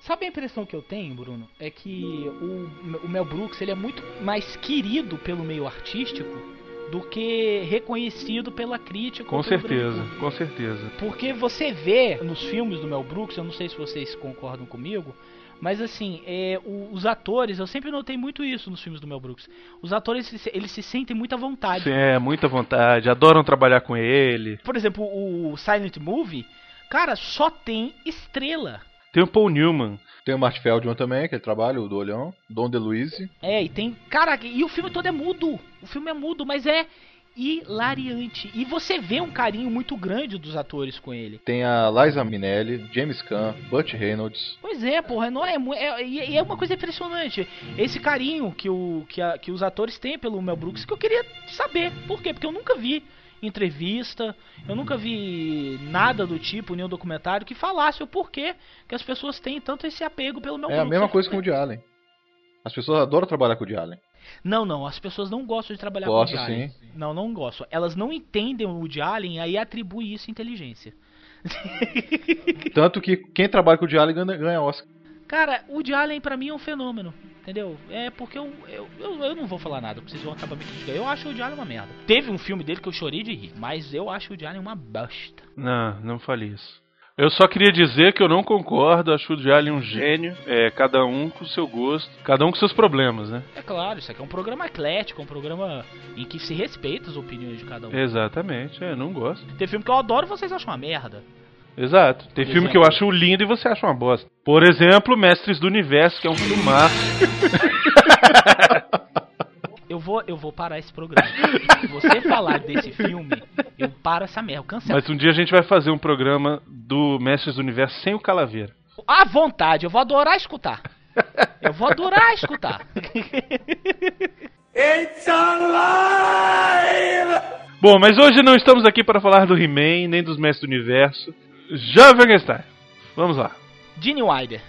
Speaker 3: Sabe a impressão que eu tenho, Bruno? É que o, o Mel Brooks ele é muito mais querido pelo meio artístico do que reconhecido pela crítica.
Speaker 4: Com certeza, com certeza.
Speaker 3: Porque você vê nos filmes do Mel Brooks, eu não sei se vocês concordam comigo, mas assim, é, os atores, eu sempre notei muito isso nos filmes do Mel Brooks. Os atores, eles se- eles se sentem muito à vontade.
Speaker 4: Sim, é, muita vontade, adoram trabalhar com ele.
Speaker 3: Por exemplo, o Silent Movie, cara, só tem estrela.
Speaker 4: Tem o Paul Newman.
Speaker 6: Tem o Mark Feldman também, que ele trabalha, o do Olhão. Dom DeLuise.
Speaker 3: É, e tem. Cara, e o filme todo é mudo. O filme é mudo, mas é hilariante. E você vê um carinho muito grande dos atores com ele.
Speaker 6: Tem a Liza Minnelli, James Caan, Butch Reynolds.
Speaker 3: Pois é, porra, não é, é, é uma coisa impressionante. Esse carinho que, o, que, a- que os atores têm pelo Mel Brooks, que eu queria saber. Por quê? Porque eu nunca vi entrevista, eu nunca vi nada do tipo, nenhum documentário que falasse o porquê que as pessoas têm tanto esse apego pelo Mel
Speaker 6: É a
Speaker 3: Brooks.
Speaker 6: mesma
Speaker 3: Eu
Speaker 6: coisa que o Woody Allen. As pessoas adoram trabalhar com o Woody Allen.
Speaker 3: Não, não, as pessoas não gostam de trabalhar
Speaker 6: Gosto,
Speaker 3: com o Woody Allen.
Speaker 6: sim.
Speaker 3: Não, não gostam. Elas não entendem o Woody Allen e aí atribui isso à inteligência.
Speaker 6: Tanto que quem trabalha com o Woody Allen ganha, ganha Oscar.
Speaker 3: Cara, o Woody Allen pra mim é um fenômeno, entendeu? É porque eu, eu, eu, eu não vou falar nada, porque vocês vão acabar me criticando. Eu acho o Woody Allen uma merda. Teve um filme dele que eu chorei de rir, mas eu acho o Woody Allen uma bosta.
Speaker 4: Não, não fale isso. Eu só queria dizer que eu não concordo, acho o Woody Allen um gênio, é, cada um com o seu gosto, cada um com seus problemas, né?
Speaker 3: É claro, isso aqui é um programa eclético, um programa em que se respeita as opiniões de cada um.
Speaker 4: Exatamente, é, não gosto.
Speaker 3: Tem filme que eu adoro e vocês acham uma merda.
Speaker 4: Exato. Tem
Speaker 3: Por
Speaker 4: filme
Speaker 3: exemplo?
Speaker 4: que eu acho lindo e você acha uma bosta. Por exemplo, Mestres do Universo, que é um filmaço.
Speaker 3: Eu vou, eu vou parar esse programa. Se você falar desse filme, eu paro essa merda, eu cancelo.
Speaker 4: Mas um dia a gente vai fazer um programa do Mestres do Universo sem o Calaveira.
Speaker 3: À vontade, eu vou adorar escutar. Eu vou adorar escutar.
Speaker 4: Bom, mas hoje não estamos aqui para falar do He-Man, nem dos Mestres do Universo. Jovem Stein. Vamos lá.
Speaker 3: Gene Wilder.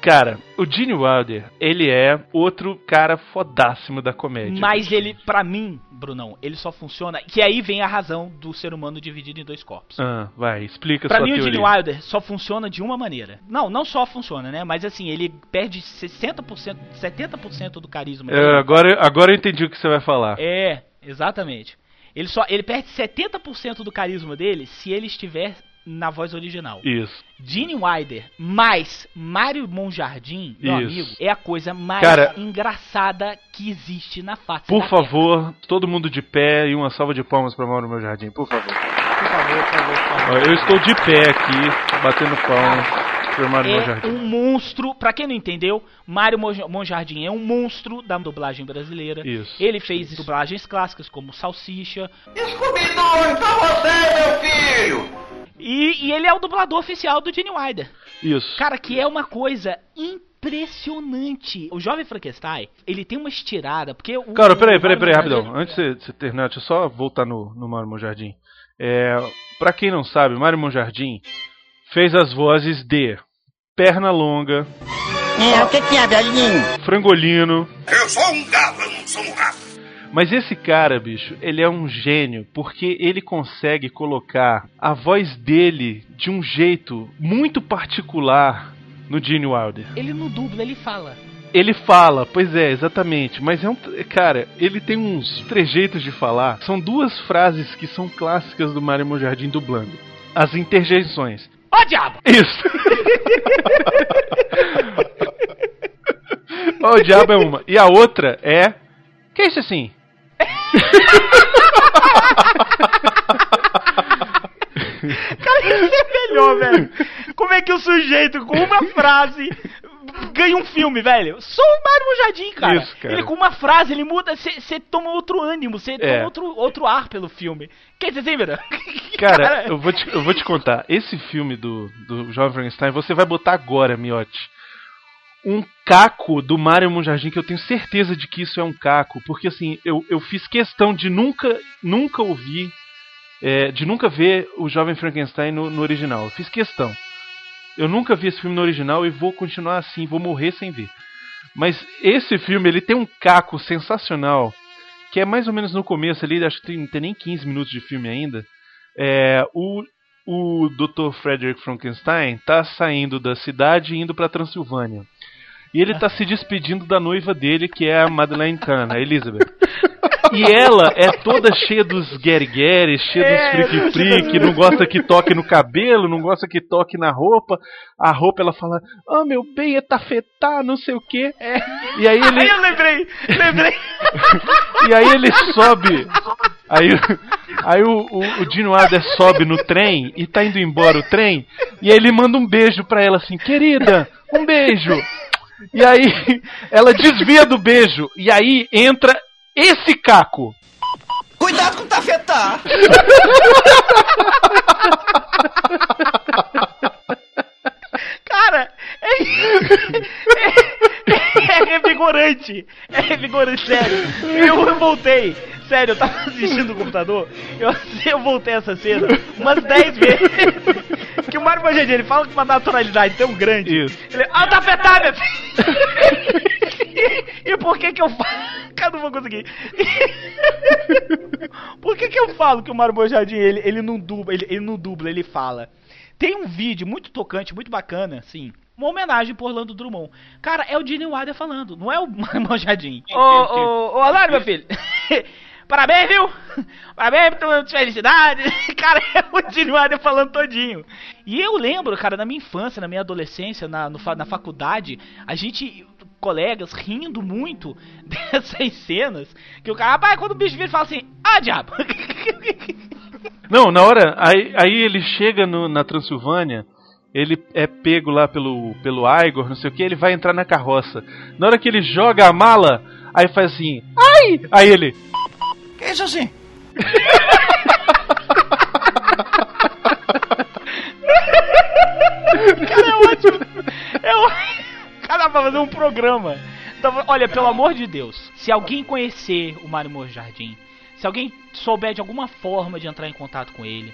Speaker 4: Cara, o Gene Wilder, ele é outro cara fodássimo da comédia.
Speaker 3: Mas ele, pra mim, Brunão, ele só funciona. Que aí vem a razão do ser humano dividido em dois corpos.
Speaker 4: Ah, vai, explica
Speaker 3: Pra
Speaker 4: sua
Speaker 3: mim, o
Speaker 4: teoria.
Speaker 3: Gene Wilder só funciona de uma maneira. Não, não só funciona, né? Mas assim, ele perde 60%, 70% do carisma.
Speaker 4: É, agora, agora eu entendi o que você vai falar.
Speaker 3: É, exatamente. Ele só ele perde 70% do carisma dele se ele estiver na voz original.
Speaker 4: Isso.
Speaker 3: Gene Wilder mais Mário Monjardim, meu
Speaker 4: Isso.
Speaker 3: amigo, é a coisa mais
Speaker 4: Cara-
Speaker 3: engraçada que existe na face
Speaker 4: Por
Speaker 3: da terra.
Speaker 4: favor, todo mundo de pé e uma salva de palmas para Mauro Meu Jardim, por favor.
Speaker 3: Por favor, por favor, por favor.
Speaker 4: Eu estou de pé aqui, batendo palmas para Meu
Speaker 3: É
Speaker 4: Jardim.
Speaker 3: um monstro, pra quem não entendeu, Mário Monja- Monjardim é um monstro da dublagem brasileira.
Speaker 4: Isso.
Speaker 3: Ele fez dublagens clássicas como Salsicha.
Speaker 5: Scooby-Doo, pra você, meu filho!
Speaker 3: E, e ele é o dublador oficial do Gene Wilder.
Speaker 4: Isso.
Speaker 3: Cara, que é uma coisa impressionante. O Jovem Frankenstein, ele tem uma estirada, porque o...
Speaker 4: Cara, peraí, peraí, peraí, rapidão. Antes de você- de você terminar, deixa eu só voltar no, no Mário Monjardim. É, pra quem não sabe, Mário Monjardim fez as vozes de Perna Longa,
Speaker 7: É, o que que é, velhinho?
Speaker 4: Frangolino.
Speaker 5: Eu sou um galo, eu não sou um rato.
Speaker 4: Mas esse cara, bicho, ele é um gênio, porque ele consegue colocar a voz dele de um jeito muito particular no Gene Wilder.
Speaker 3: Ele não dubla, ele fala.
Speaker 4: Ele fala, pois é, exatamente, mas é um. Cara, ele tem uns trejeitos de falar. São duas frases que são clássicas do Mário Monjardim dublando: as interjeições.
Speaker 3: Ó diabo!
Speaker 4: Isso! Ó, o diabo é uma. E a outra é. Que é isso assim?
Speaker 3: Cara, isso é melhor, velho. Como é que o sujeito com uma frase ganha um filme, velho? Só o Mário Mojadinho, cara.
Speaker 4: Isso, cara.
Speaker 3: Ele com uma frase, ele muda, você toma outro ânimo, você
Speaker 4: É.
Speaker 3: toma outro, outro ar pelo filme. Quer dizer, assim, velho?
Speaker 4: Cara, eu vou, te, eu vou te contar. Esse filme do, do Jovem Frankenstein, você vai botar agora, Miotti. Um caco do Mario Monjardim, que eu tenho certeza de que isso é um caco. Porque assim, eu, eu fiz questão de nunca, nunca ouvir, é, de nunca ver o Jovem Frankenstein no, no original. Eu fiz questão. Eu nunca vi esse filme no original e vou continuar assim, vou morrer sem ver. Mas esse filme, ele tem um caco sensacional, que é mais ou menos no começo ali, acho que tem, não tem nem 15 minutos de filme ainda. É, o, o Dr. Frederick Frankenstein tá saindo da cidade e indo pra Transilvânia. E ele tá se despedindo da noiva dele, que é a Madeleine Kahn, a Elizabeth. E ela é toda cheia dos guerigueres, cheia
Speaker 3: É,
Speaker 4: dos frique-frique, não gosta que toque no cabelo, não gosta que toque na roupa. A roupa ela fala, ah, meu bem, é tafetá, não sei o quê. E aí ele.
Speaker 3: Aí eu lembrei, lembrei.
Speaker 4: E aí ele sobe. Aí, aí o, o, o Dino Wilder sobe no trem e tá indo embora o trem. E aí ele manda um beijo pra ela assim, querida, um beijo. E aí ela desvia do beijo. E aí entra esse caco.
Speaker 5: Cuidado com o tafetá!
Speaker 3: Cara, é, é, é revigorante. É revigorante, sério. Eu, voltei. Sério, eu tava assistindo o computador. Eu, eu voltei essa cena umas 10 vezes. Que o Mário Magedia, ele fala com uma naturalidade tão grande.
Speaker 4: Isso.
Speaker 3: Ele, ah, tá meu filho. E, e por que que eu falo... Cara, não vou conseguir. por que que eu falo que o Mário Bojadinho, ele, ele não dubla, ele, ele não dubla, ele fala. Tem um vídeo muito tocante, muito bacana, assim, uma homenagem pro Orlando Drummond. Cara, é o Gene Wilder falando, não é o Mário Bojadinho. Ô, ô, ô, Orlando, meu filho. Parabéns, viu? Parabéns pela felicidade. Cara, é o Gene Wilder falando todinho. E eu lembro, cara, na minha infância, na minha adolescência, na, no na faculdade, a gente, colegas, rindo muito dessas cenas. Que o cara, rapaz, quando o bicho vira, ele fala assim: Ah, diabo!
Speaker 4: Não, na hora. Aí, aí ele chega no- na Transilvânia. Ele é pego lá pelo, pelo Igor, não sei o que, ele vai entrar na carroça. Na hora que ele joga a mala, aí faz assim, ai! Aí ele,
Speaker 1: Que isso assim?
Speaker 3: Cara, é ótimo. É ótimo. Cara, vai fazer um programa. Então, olha, pelo amor de Deus, se alguém conhecer o Mário Jardim, se alguém souber de alguma forma de entrar em contato com ele,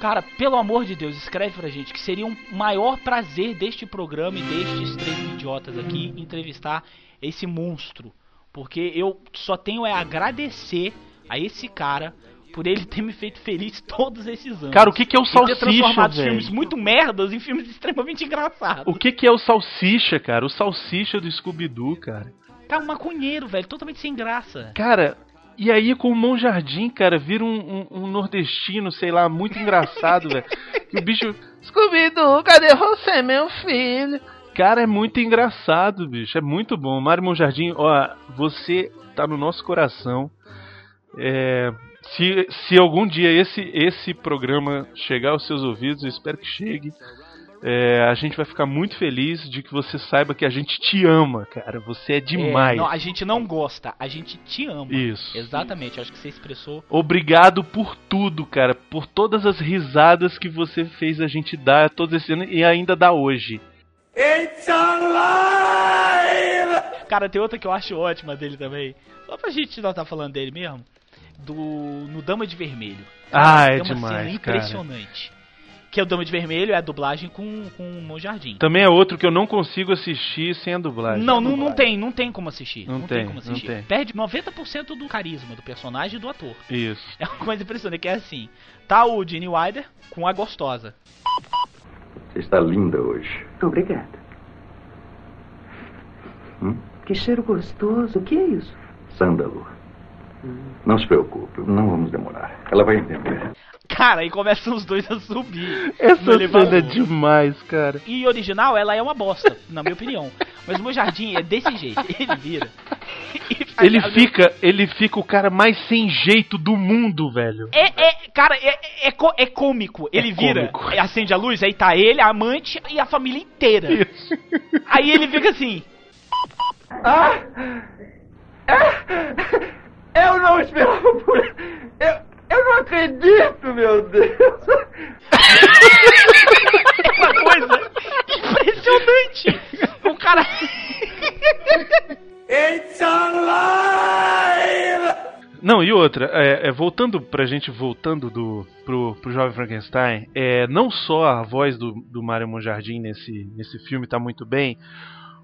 Speaker 3: cara, pelo amor de Deus, escreve pra gente que seria um maior prazer deste programa e destes três idiotas aqui entrevistar esse monstro. Porque eu só tenho é agradecer a esse cara por ele ter me feito feliz todos esses anos.
Speaker 4: Cara, o que que é o
Speaker 3: E ter
Speaker 4: Salsicha,
Speaker 3: transformado
Speaker 4: velho?
Speaker 3: filmes muito merdas em filmes extremamente engraçados.
Speaker 4: o que que é o Salsicha, cara? O Salsicha do Scooby-Doo, cara.
Speaker 3: Cara, um maconheiro, velho, totalmente sem graça.
Speaker 4: Cara, e aí com o Monjardim, cara, vira um, um- um nordestino, sei lá, muito engraçado, velho. Que o bicho. Scooby-Doo, cadê você, meu filho? Cara, é muito engraçado, bicho. É muito bom. Mário Monjardim, ó, você tá no nosso coração. É, se, se algum dia esse, esse programa chegar aos seus ouvidos, eu espero que chegue. É, a gente vai ficar muito feliz de que você saiba que a gente te ama, cara. Você é demais.
Speaker 3: É, não, a gente não gosta, a gente te ama.
Speaker 4: Isso.
Speaker 3: Exatamente, acho que você expressou.
Speaker 4: Obrigado por tudo, cara. Por todas as risadas que você fez a gente dar todos esses anos e ainda dá hoje.
Speaker 3: Cara, tem outra que eu acho ótima dele também. Só pra gente não tá falando dele mesmo. Do. No Dama de Vermelho.
Speaker 4: Ah, é
Speaker 3: uma
Speaker 4: demais,
Speaker 3: cena impressionante. Que é o Dama de Vermelho, é a dublagem com, com o Monjardim.
Speaker 4: Também é outro que eu não consigo assistir sem a dublagem.
Speaker 3: Não, não, não tem, não tem como assistir.
Speaker 4: Não
Speaker 3: Não,
Speaker 4: tem,
Speaker 3: tem, como
Speaker 4: não
Speaker 3: assistir.
Speaker 4: tem.
Speaker 3: Perde 90% do carisma do personagem e do ator.
Speaker 4: Isso.
Speaker 3: É uma coisa impressionante, que é assim. Tá o Gene Wilder com a gostosa.
Speaker 10: Você está linda hoje.
Speaker 7: Obrigada.
Speaker 10: Hum?
Speaker 7: Que cheiro gostoso. O que é isso?
Speaker 10: Sândalo. Não se preocupe, não vamos demorar. Ela vai entender.
Speaker 3: Cara, aí começam os dois a subir.
Speaker 4: Essa cena é demais, cara.
Speaker 3: E original, ela é uma bosta, na minha opinião. Mas o meu jardim é desse jeito. Ele vira.
Speaker 4: Ele fica, ele fica o cara mais sem jeito do mundo, velho.
Speaker 3: É, é, cara, é, é, co- é cômico. Ele vira,
Speaker 4: cômico.
Speaker 3: é, acende a luz, aí tá ele, a amante e a família inteira. Aí ele fica assim.
Speaker 1: Eu não esperava por. Eu, eu não acredito, meu Deus!
Speaker 3: Uma coisa impressionante. O cara.
Speaker 1: It's alive!
Speaker 4: Não, e outra, é, é, voltando pra gente, voltando do, pro, pro Jovem Frankenstein, é, não só a voz do, do Mário Monjardim nesse, nesse filme tá muito bem,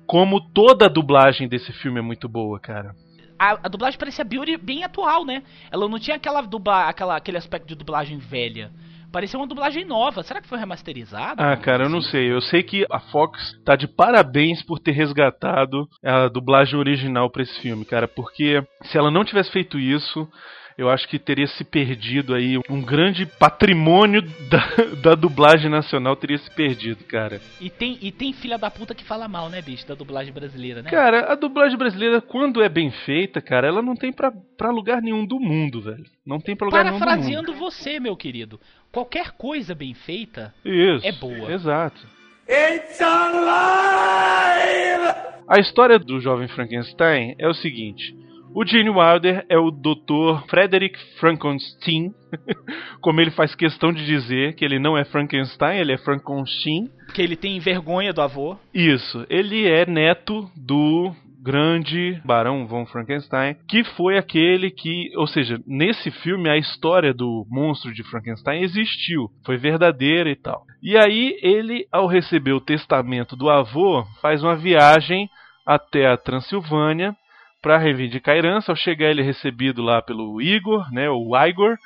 Speaker 4: como toda a dublagem desse filme é muito boa, cara.
Speaker 3: A, a dublagem parecia bem, atual, né? Ela não tinha aquela dubla, aquela, aquele aspecto de dublagem velha. Parecia uma dublagem nova. Será que foi remasterizada?
Speaker 4: Ah, cara, eu não sei. Eu sei que a Fox tá de parabéns por ter resgatado a dublagem original pra esse filme, cara, porque se ela não tivesse feito isso, eu acho que teria se perdido aí um grande patrimônio da, da dublagem nacional teria se perdido, cara.
Speaker 3: E tem, e tem filha da puta que fala mal, né, bicho, da dublagem brasileira, né?
Speaker 4: Cara, a dublagem brasileira, quando é bem feita, cara, ela não tem pra, pra lugar nenhum do mundo, velho. Não tem pra lugar nenhum do mundo.
Speaker 3: Parafraseando você, meu querido. Qualquer coisa bem feita
Speaker 4: Isso.
Speaker 3: é boa.
Speaker 4: Exato.
Speaker 1: It's alive!
Speaker 4: A história do jovem Frankenstein é o seguinte: o Gene Wilder é o Dr. Frederick Frankenstein, como ele faz questão de dizer que ele não é Frankenstein, ele é Frankenstein.
Speaker 3: Porque ele tem vergonha do avô.
Speaker 4: Isso, ele é neto do grande Barão von Frankenstein, que foi aquele que, ou seja, nesse filme a história do monstro de Frankenstein existiu, foi verdadeira e tal. E aí ele, ao receber o testamento do avô, faz uma viagem até a Transilvânia para reivindicar a herança. Ao chegar, ele é recebido lá pelo Igor, né, o Igor,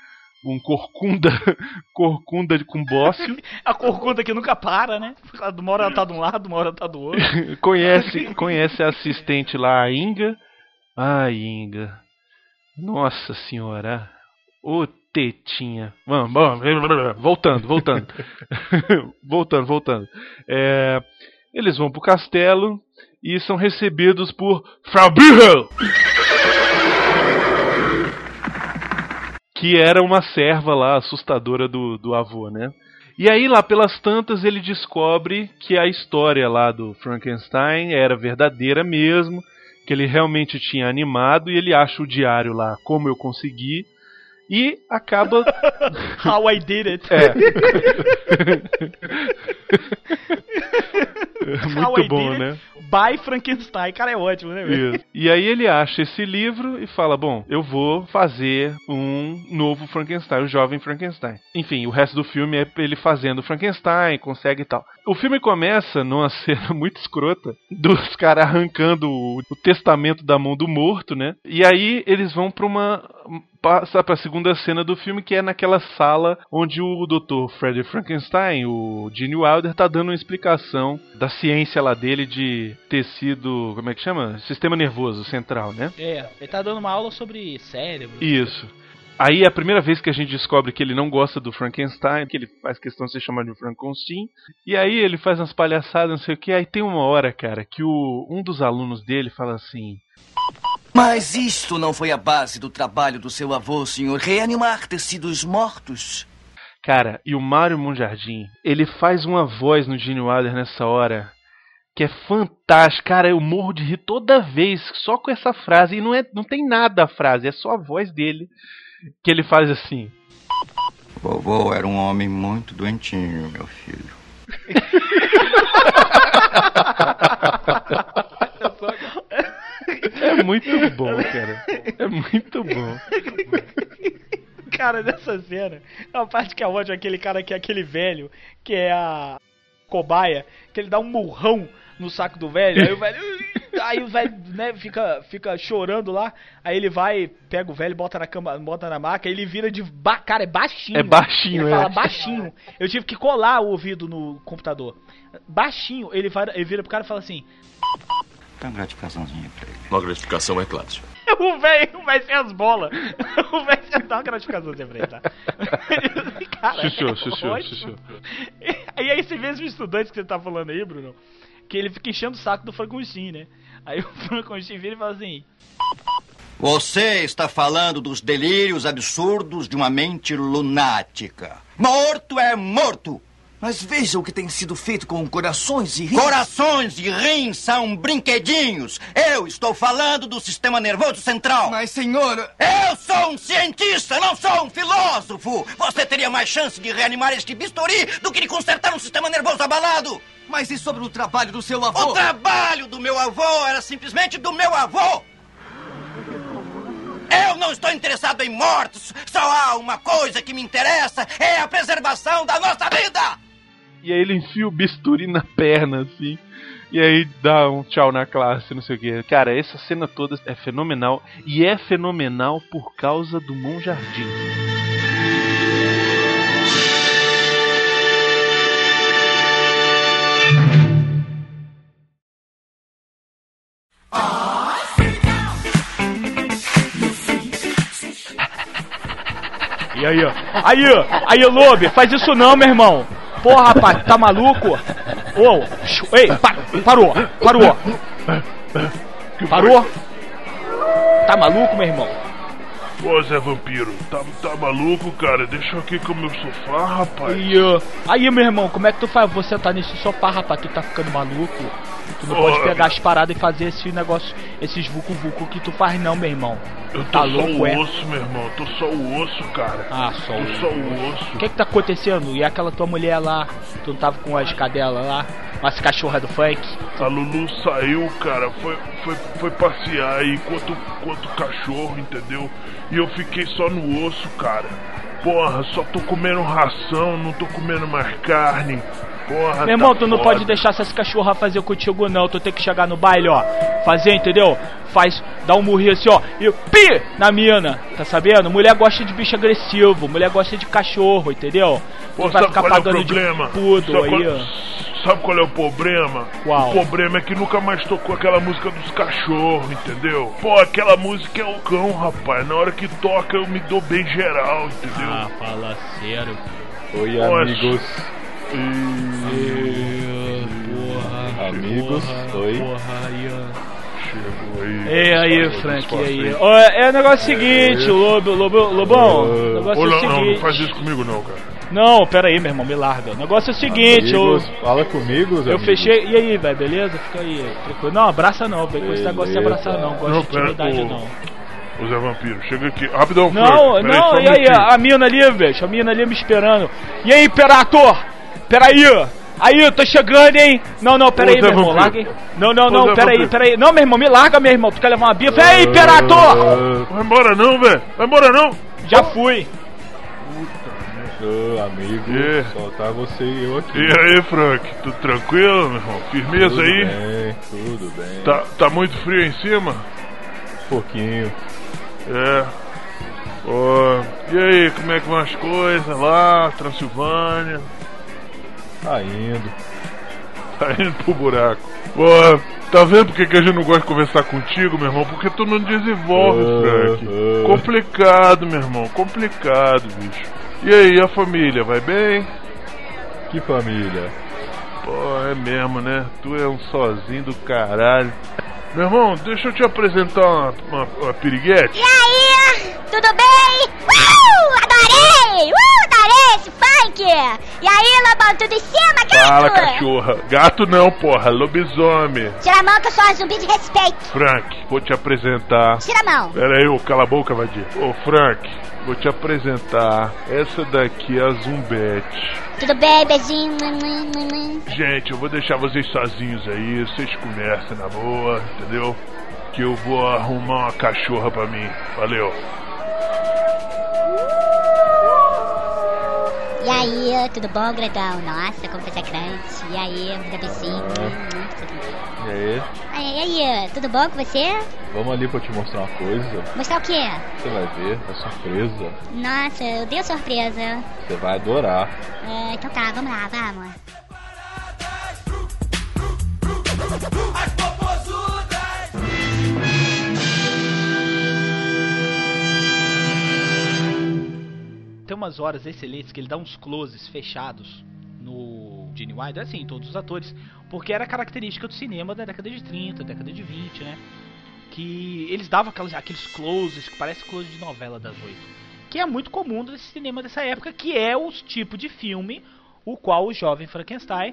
Speaker 4: um corcunda, corcunda com bócio.
Speaker 3: A corcunda que nunca para, né? Uma hora ela tá de um lado, uma hora ela tá do outro.
Speaker 4: conhece, conhece a assistente lá, a Inga. Ai, Inga. Nossa senhora. Ô tetinha. Vamos, vamos, voltando, voltando. voltando, voltando. É, eles vão pro castelo e são recebidos por Frau Bühel! que era uma serva lá assustadora do, do avô, né? E aí, lá pelas tantas, ele descobre que a história lá do Frankenstein era verdadeira mesmo, que ele realmente tinha animado, e ele acha o diário lá, como eu consegui, e acaba.
Speaker 3: How I did it.
Speaker 4: É. Muito bom, né?
Speaker 3: By Frankenstein, cara, é ótimo, né?
Speaker 4: Isso. E aí ele acha esse livro e fala: Bom, eu vou fazer um novo Frankenstein, o jovem Frankenstein. Enfim, o resto do filme é ele fazendo Frankenstein, consegue e tal. O filme começa numa cena muito escrota dos caras arrancando o, o testamento da mão do morto, né? E aí eles vão pra uma passa para a segunda cena do filme, que é naquela sala onde o Dr. Freddy Frankenstein, o Gene Wilder, tá dando uma explicação da ciência lá dele de tecido, como é que chama? Sistema nervoso central, né?
Speaker 3: É, ele tá dando uma aula sobre cérebro.
Speaker 4: Isso. Aí é a primeira vez que a gente descobre que ele não gosta do Frankenstein, que ele faz questão de ser chamado de Frankenstein. E aí ele faz umas palhaçadas, não sei o que. Aí tem uma hora, cara, que o, um dos alunos dele fala assim:
Speaker 11: mas isto não foi a base do trabalho do seu avô, senhor, reanimar tecidos mortos.
Speaker 4: Cara, e o Mário Monjardim, ele faz uma voz no Gene Wilder nessa hora que é fantástica. Cara, eu morro de rir toda vez só com essa frase. E não, é, não tem nada a frase, é só a voz dele que ele faz assim.
Speaker 11: Vovô era um homem muito doentinho, meu filho.
Speaker 4: É muito bom, cara. É muito bom.
Speaker 3: Cara, nessa cena, é uma parte que é ótima, aquele cara que é aquele velho, que é a cobaia, que ele dá um murrão no saco do velho, aí o velho. Aí o velho, né, fica, fica chorando lá. Aí ele vai, pega o velho, bota na cama, bota na maca, ele vira de. Ba... Cara, é baixinho.
Speaker 4: É baixinho,
Speaker 3: ele
Speaker 4: é.
Speaker 3: fala baixinho. Eu tive que colar o ouvido no computador. Baixinho, ele, vai, ele vira pro cara e fala assim.
Speaker 11: Dá uma gratificaçãozinha pra ele.
Speaker 5: Uma gratificação, é claro.
Speaker 3: O velho vai ser as bolas. O velho vai dar uma gratificaçãozinha pra ele, tá? Cara,
Speaker 4: Chuchu,
Speaker 3: é
Speaker 4: chuchu, chuchu.
Speaker 3: E aí esse mesmo estudante que você tá falando aí, Bruno, que ele fica enchendo o saco do Frankenstein, né? Aí o Frankenstein vira e fala assim...
Speaker 11: Você está falando dos delírios absurdos de uma mente lunática. Morto é morto. Mas veja o que tem sido feito com corações e rins. Corações e rins são brinquedinhos. Eu estou falando do sistema nervoso central. Mas, senhor. Eu sou um cientista, não sou um filósofo. Você teria mais chance de reanimar este bisturi do que de consertar um sistema nervoso abalado. Mas e sobre o trabalho do seu avô? O trabalho do meu avô era simplesmente do meu avô. Eu não estou interessado em mortos. Só há uma coisa que me interessa: é a preservação da nossa vida.
Speaker 4: E aí ele enfia o bisturi na perna, assim. E aí dá um tchau na classe, não sei o que. Cara, essa cena toda é fenomenal. E é fenomenal por causa do Monjardim.
Speaker 3: E aí, ó. Aí, ó. Aí, Lobe, faz isso não, meu irmão. Porra, rapaz, tá maluco? Ô, oh, ei, pa parou, parou. Parou? Tá maluco, meu irmão?
Speaker 1: Ô Zé Vampiro, tá, tá maluco, cara? Deixa eu aqui com o meu sofá, rapaz.
Speaker 3: Aí, ó. Aí, meu irmão, como é que tu faz? Você tá nesse sofá, rapaz, tu tá ficando maluco? Tu não
Speaker 1: Ô,
Speaker 3: pode pegar as paradas e fazer esse negócio, esses vucu-vucu que tu faz não, meu irmão.
Speaker 1: Eu tô
Speaker 3: tá
Speaker 1: só
Speaker 3: louco,
Speaker 1: o
Speaker 3: é?
Speaker 1: osso, meu irmão. Tô só o osso, cara.
Speaker 3: Ah, só
Speaker 1: Tô
Speaker 3: o
Speaker 1: só o osso.
Speaker 3: O que que tá acontecendo? E aquela tua mulher lá? Tu não tava com as cadelas lá? As cachorras do funk?
Speaker 1: A Lulu saiu, cara, foi, foi, foi passear aí quanto, quanto cachorro, entendeu? E eu fiquei só no osso, cara. Porra, só tô comendo ração, não tô comendo mais carne. Porra,
Speaker 12: Meu irmão,
Speaker 1: tá
Speaker 12: tu não
Speaker 1: foda.
Speaker 12: pode deixar essas cachorras fazer contigo, não. Tu tem que chegar no baile, ó. Fazer, entendeu? Faz, dá um murrinho assim, ó. E pi na mina. Tá sabendo? Mulher gosta de bicho agressivo. Mulher gosta de cachorro, entendeu?
Speaker 1: Pô,
Speaker 12: Tu vai
Speaker 1: sabe
Speaker 12: ficar
Speaker 1: qual é o
Speaker 12: pagando de
Speaker 1: problema?
Speaker 12: pudo
Speaker 1: Sabe
Speaker 12: aí,
Speaker 1: qual-
Speaker 12: ó.
Speaker 1: Sabe qual é o problema?
Speaker 12: Qual?
Speaker 1: O problema é que nunca mais tocou aquela música dos cachorros, entendeu? Pô, aquela música é o cão, rapaz. Na hora que toca eu me dou bem geral, entendeu?
Speaker 12: Ah, fala sério.
Speaker 6: Oi,
Speaker 1: Poxa.
Speaker 6: amigos.
Speaker 12: Porra.
Speaker 6: Amigos,
Speaker 12: porra,
Speaker 6: oi.
Speaker 12: Porra, aí.
Speaker 1: Chegou aí.
Speaker 12: E aí, Frank, e aí?
Speaker 1: aí.
Speaker 12: Ó, é o negócio seguinte, Lobo, Lobo, Lobão. O negócio
Speaker 1: Ô,
Speaker 12: é o
Speaker 1: não, não, não
Speaker 12: seguinte.
Speaker 1: faz isso comigo não, cara.
Speaker 12: Não, pera aí, meu irmão, me larga. O negócio é o seguinte, eu,
Speaker 6: Amigos, fala comigo,
Speaker 12: eu
Speaker 6: amigos.
Speaker 12: fechei. E aí, velho, beleza? Fica aí, tranquilo. Não, abraça não, velho. Com esse negócio de abraçar não. Gosto
Speaker 1: Não,
Speaker 12: de intimidade não.
Speaker 1: Ô Zé Vampiro, chega aqui. Rapidão,
Speaker 12: Não,
Speaker 1: Frank.
Speaker 12: Não,
Speaker 1: um
Speaker 12: e aí,
Speaker 1: minutinho.
Speaker 12: a mina ali, velho, a mina ali me esperando. E aí, Imperator? Peraí, aí, eu tô chegando, hein? Não, não, peraí, meu irmão, larga aí. Não, não, não, peraí, peraí. Não, meu irmão, me larga, meu irmão, tu quer levar uma bifa? Ei, Imperator!
Speaker 1: Vai embora não, velho. Vai embora não.
Speaker 12: Já fui.
Speaker 6: Ô, amigo,
Speaker 1: É.
Speaker 6: só tá você e eu aqui.
Speaker 1: E aí, Frank? Tudo tranquilo, meu irmão? Firmeza
Speaker 6: tudo
Speaker 1: aí?
Speaker 6: bem, tudo bem.
Speaker 1: Tá, tá muito frio aí em cima?
Speaker 6: Um pouquinho.
Speaker 1: É. Ó, e aí, como é que vão as coisas lá, Transilvânia?
Speaker 6: Tá indo.
Speaker 1: Tá indo pro buraco. Ó, tá vendo por que que a gente não gosta de conversar contigo, meu irmão? Porque tu não desenvolve,
Speaker 6: Ah,
Speaker 1: Frank.
Speaker 6: ah.
Speaker 1: Complicado, meu irmão, complicado, bicho. E aí, a família, vai bem?
Speaker 6: Que família?
Speaker 1: Pô, é mesmo, né? Tu é um sozinho do caralho. Meu irmão, deixa eu te apresentar uma, uma, uma piriguete.
Speaker 13: E aí, tudo bem? Uh, adorei! Uh, funk! E aí, Lobão, tudo em cima, gato?
Speaker 1: Fala, cachorra. Gato não, porra, lobisomem.
Speaker 13: Tira a mão que eu sou uma zumbi de respeito.
Speaker 1: Frank, vou te apresentar.
Speaker 13: Tira a mão.
Speaker 1: Pera aí, ô, cala a boca, vadia. Ô, Frank, vou te apresentar. Essa daqui é a Zumbete.
Speaker 13: Tudo bem, beijinho?
Speaker 1: Gente, eu vou deixar vocês sozinhos aí, vocês conversam na boa, entendeu? Que eu vou arrumar uma cachorra pra mim. Valeu.
Speaker 13: E aí, tudo bom, grandão? Nossa, como você é grande. E aí, dá beijinho. Bem.
Speaker 6: E aí?
Speaker 13: Aí, e aí, tudo bom com você?
Speaker 6: Vamos ali pra eu te mostrar uma coisa.
Speaker 13: Mostrar o quê?
Speaker 6: Você vai ver, é surpresa.
Speaker 13: Nossa, eu dei a surpresa.
Speaker 6: Você vai adorar.
Speaker 13: É, então tá, vamos lá, vamos.
Speaker 3: Tem umas horas excelentes que ele dá uns closes fechados no Gene Wilder, assim, todos os atores, porque era característica do cinema da década de 30, década de 20, né? Que eles davam aquelas, aqueles closes que parece close de novela das oito. Que é muito comum desse cinema dessa época, que é o tipo de filme o qual o jovem Frankenstein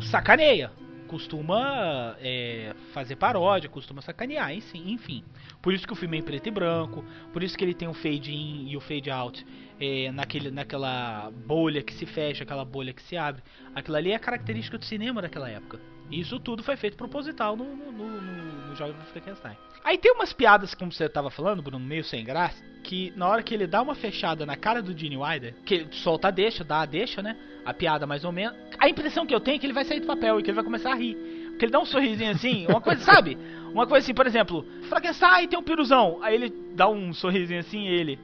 Speaker 3: sacaneia. Costuma é, fazer paródia, costuma sacanear, enfim. Por isso que o filme é em preto e branco, por isso que ele tem o fade in e o fade out é, naquele, naquela bolha que se fecha, aquela bolha que se abre. Aquilo ali é característica do cinema daquela época. E isso tudo foi feito proposital no, no, no, no, no Jovem Frankenstein. Aí tem umas piadas, como você tava falando, Bruno, meio sem graça, que na hora que ele dá uma fechada na cara do Gene Wilder, que ele solta a deixa, dá a deixa, né? A piada mais ou menos. A impressão que eu tenho é que ele vai sair do papel e que ele vai começar a rir. Porque ele dá um sorrisinho assim, uma coisa, sabe? Uma coisa assim, por exemplo, Frankenstein tem um piruzão. Aí ele dá um sorrisinho assim e ele.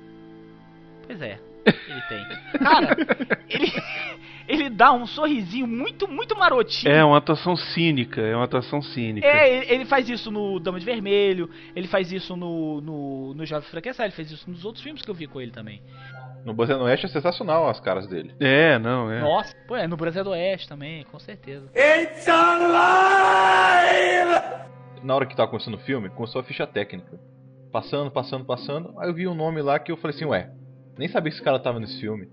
Speaker 3: Pois é, ele tem. Cara, ele, ele dá um sorrisinho muito, muito marotinho.
Speaker 4: É uma atuação cínica, é uma atuação cínica.
Speaker 3: É, ele, ele faz isso no Dama de Vermelho, ele faz isso no, no, no Jovem Frankenstein, ele fez isso nos outros filmes que eu vi com ele também.
Speaker 6: No Brasil Oeste é sensacional as caras dele.
Speaker 4: É, não, é.
Speaker 3: Nossa, pô, é no Brasil do Oeste também, com certeza.
Speaker 5: It's alive!
Speaker 6: Na hora que tava começando o filme, começou a ficha técnica. Passando, passando, passando. Aí eu vi um nome lá que eu falei assim, ué, nem sabia que esse cara tava nesse filme.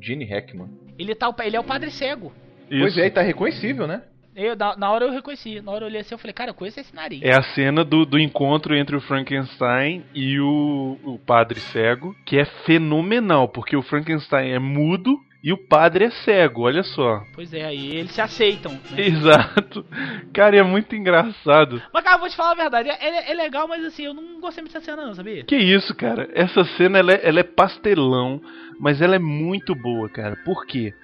Speaker 6: Gene Hackman.
Speaker 3: Ele, tá, ele é o padre cego.
Speaker 6: Pois é, e tá reconhecível, né?
Speaker 3: Eu, na, na hora eu reconheci, na hora eu olhei assim, eu falei, cara, eu conheço esse nariz.
Speaker 4: É a cena do, do encontro entre o Frankenstein e o, o padre cego, que é fenomenal, porque o Frankenstein é mudo e o padre é cego, olha só.
Speaker 3: Pois é, aí eles se aceitam. Né?
Speaker 4: Exato. Cara, é muito engraçado.
Speaker 3: Mas, cara, eu vou te falar a verdade, é, é legal, mas assim, eu não gostei muito dessa cena não, sabia?
Speaker 4: Que isso, cara? Essa cena, ela é, ela é pastelão, mas ela é muito boa, cara. Por quê?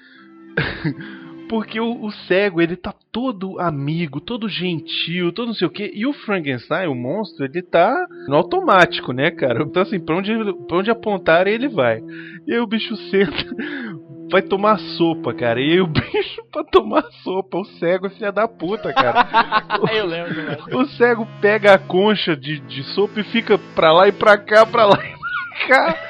Speaker 4: Porque o, o cego, ele tá todo amigo, todo gentil, todo não sei o que. E o Frankenstein, o monstro, ele tá no automático, né, cara? Então, assim, pra onde, pra onde apontar ele vai. E aí o bicho senta, vai tomar sopa, cara. E aí o bicho pra tomar sopa, o cego é filha da puta, cara.
Speaker 3: Eu lembro demais.
Speaker 4: O cego pega a concha de, de sopa e fica pra lá e pra cá, pra lá e pra cá.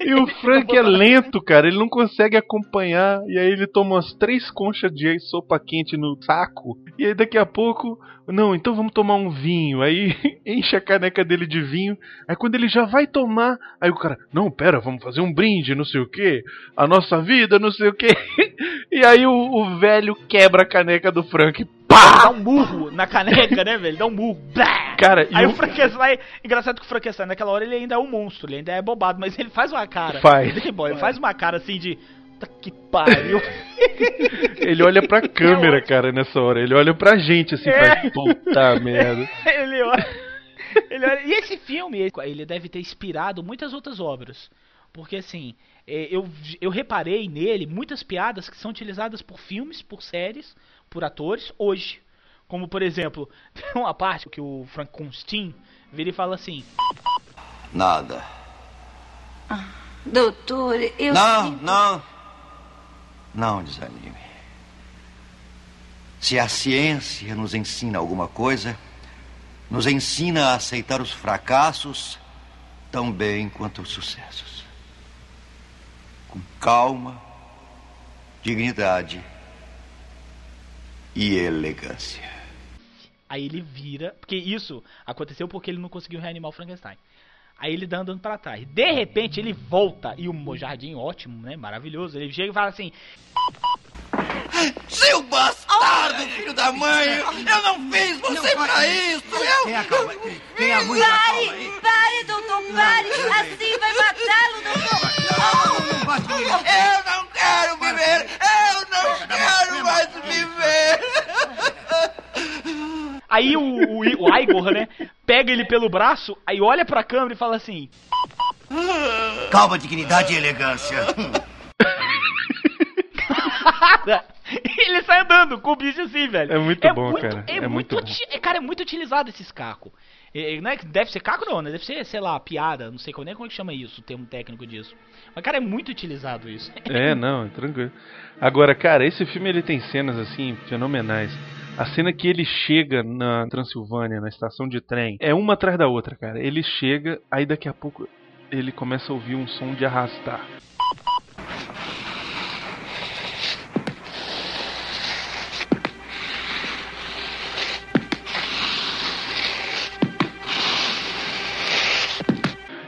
Speaker 4: E o Frank é lento, cara. Ele não consegue acompanhar. E aí ele toma umas três conchas de sopa quente no saco. E aí daqui a pouco, não, então vamos tomar um vinho. Aí enche a caneca dele de vinho. Aí quando ele já vai tomar, aí o cara, não, pera, vamos fazer um brinde, não sei o que. A nossa vida, não sei o que. E aí o, o velho quebra a caneca do Frank.
Speaker 3: Dá um murro na caneca, né, velho? Dá um murro. Blá!
Speaker 4: Cara,
Speaker 3: Aí
Speaker 4: o-
Speaker 3: o Frankenstein. Engraçado que o Frankenstein, naquela hora, ele ainda é um monstro, ele ainda é bobado, mas ele faz uma cara.
Speaker 4: Faz.
Speaker 3: Ele, bom, ele faz uma cara assim de. Puta que pariu.
Speaker 4: Ele olha pra câmera, cara, nessa hora. Ele olha pra gente assim,
Speaker 3: É.
Speaker 4: faz puta merda.
Speaker 3: ele olha. Ele olha. E esse filme, ele deve ter inspirado muitas outras obras. Porque assim, é, eu, eu reparei nele muitas piadas que são utilizadas por filmes, por séries, por atores hoje. Como por exemplo, tem uma parte que o Frank Constein vira e fala assim:
Speaker 11: Nada.
Speaker 8: Doutor, eu.
Speaker 11: não,
Speaker 8: sinto-
Speaker 11: não. Não desanime. Se a ciência nos ensina alguma coisa, nos ensina a aceitar os fracassos tão bem quanto os sucessos. Com calma, dignidade e elegância.
Speaker 3: Aí ele vira, porque isso aconteceu porque ele não conseguiu reanimar o Frankenstein. Aí ele dá andando pra trás. De repente ele volta e o jardim ótimo, né, maravilhoso. Ele chega e fala assim:
Speaker 11: Seu bastardo, filho da mãe! Eu não fiz você pra isso! Eu...
Speaker 5: Tenha calma. Tenha muita
Speaker 8: Pare,
Speaker 5: calma aí.
Speaker 8: pare, doutor, pare. Assim vai matá-lo, doutor.
Speaker 11: Eu não quero viver! Eu não quero mais viver!
Speaker 3: Aí o, o, o Igor, né, pega ele pelo braço, aí olha pra câmera e fala assim:
Speaker 11: Calma, dignidade e elegância.
Speaker 3: ele sai andando com o bicho assim, velho.
Speaker 4: É muito bom, cara.
Speaker 3: É,
Speaker 4: É
Speaker 3: muito,
Speaker 4: muito
Speaker 3: é, cara, é muito utilizado esses cacos. É, é, não é que deve ser caco não, né? Deve ser, sei lá, piada, não sei como, nem como é que chama isso, o termo técnico disso. Mas, cara, é muito utilizado isso.
Speaker 4: É, não, é tranquilo. Agora, cara, esse filme ele tem cenas assim fenomenais. A cena que ele chega na Transilvânia, na estação de trem, é uma atrás da outra, cara. Ele chega, aí daqui a pouco ele começa a ouvir um som de arrastar.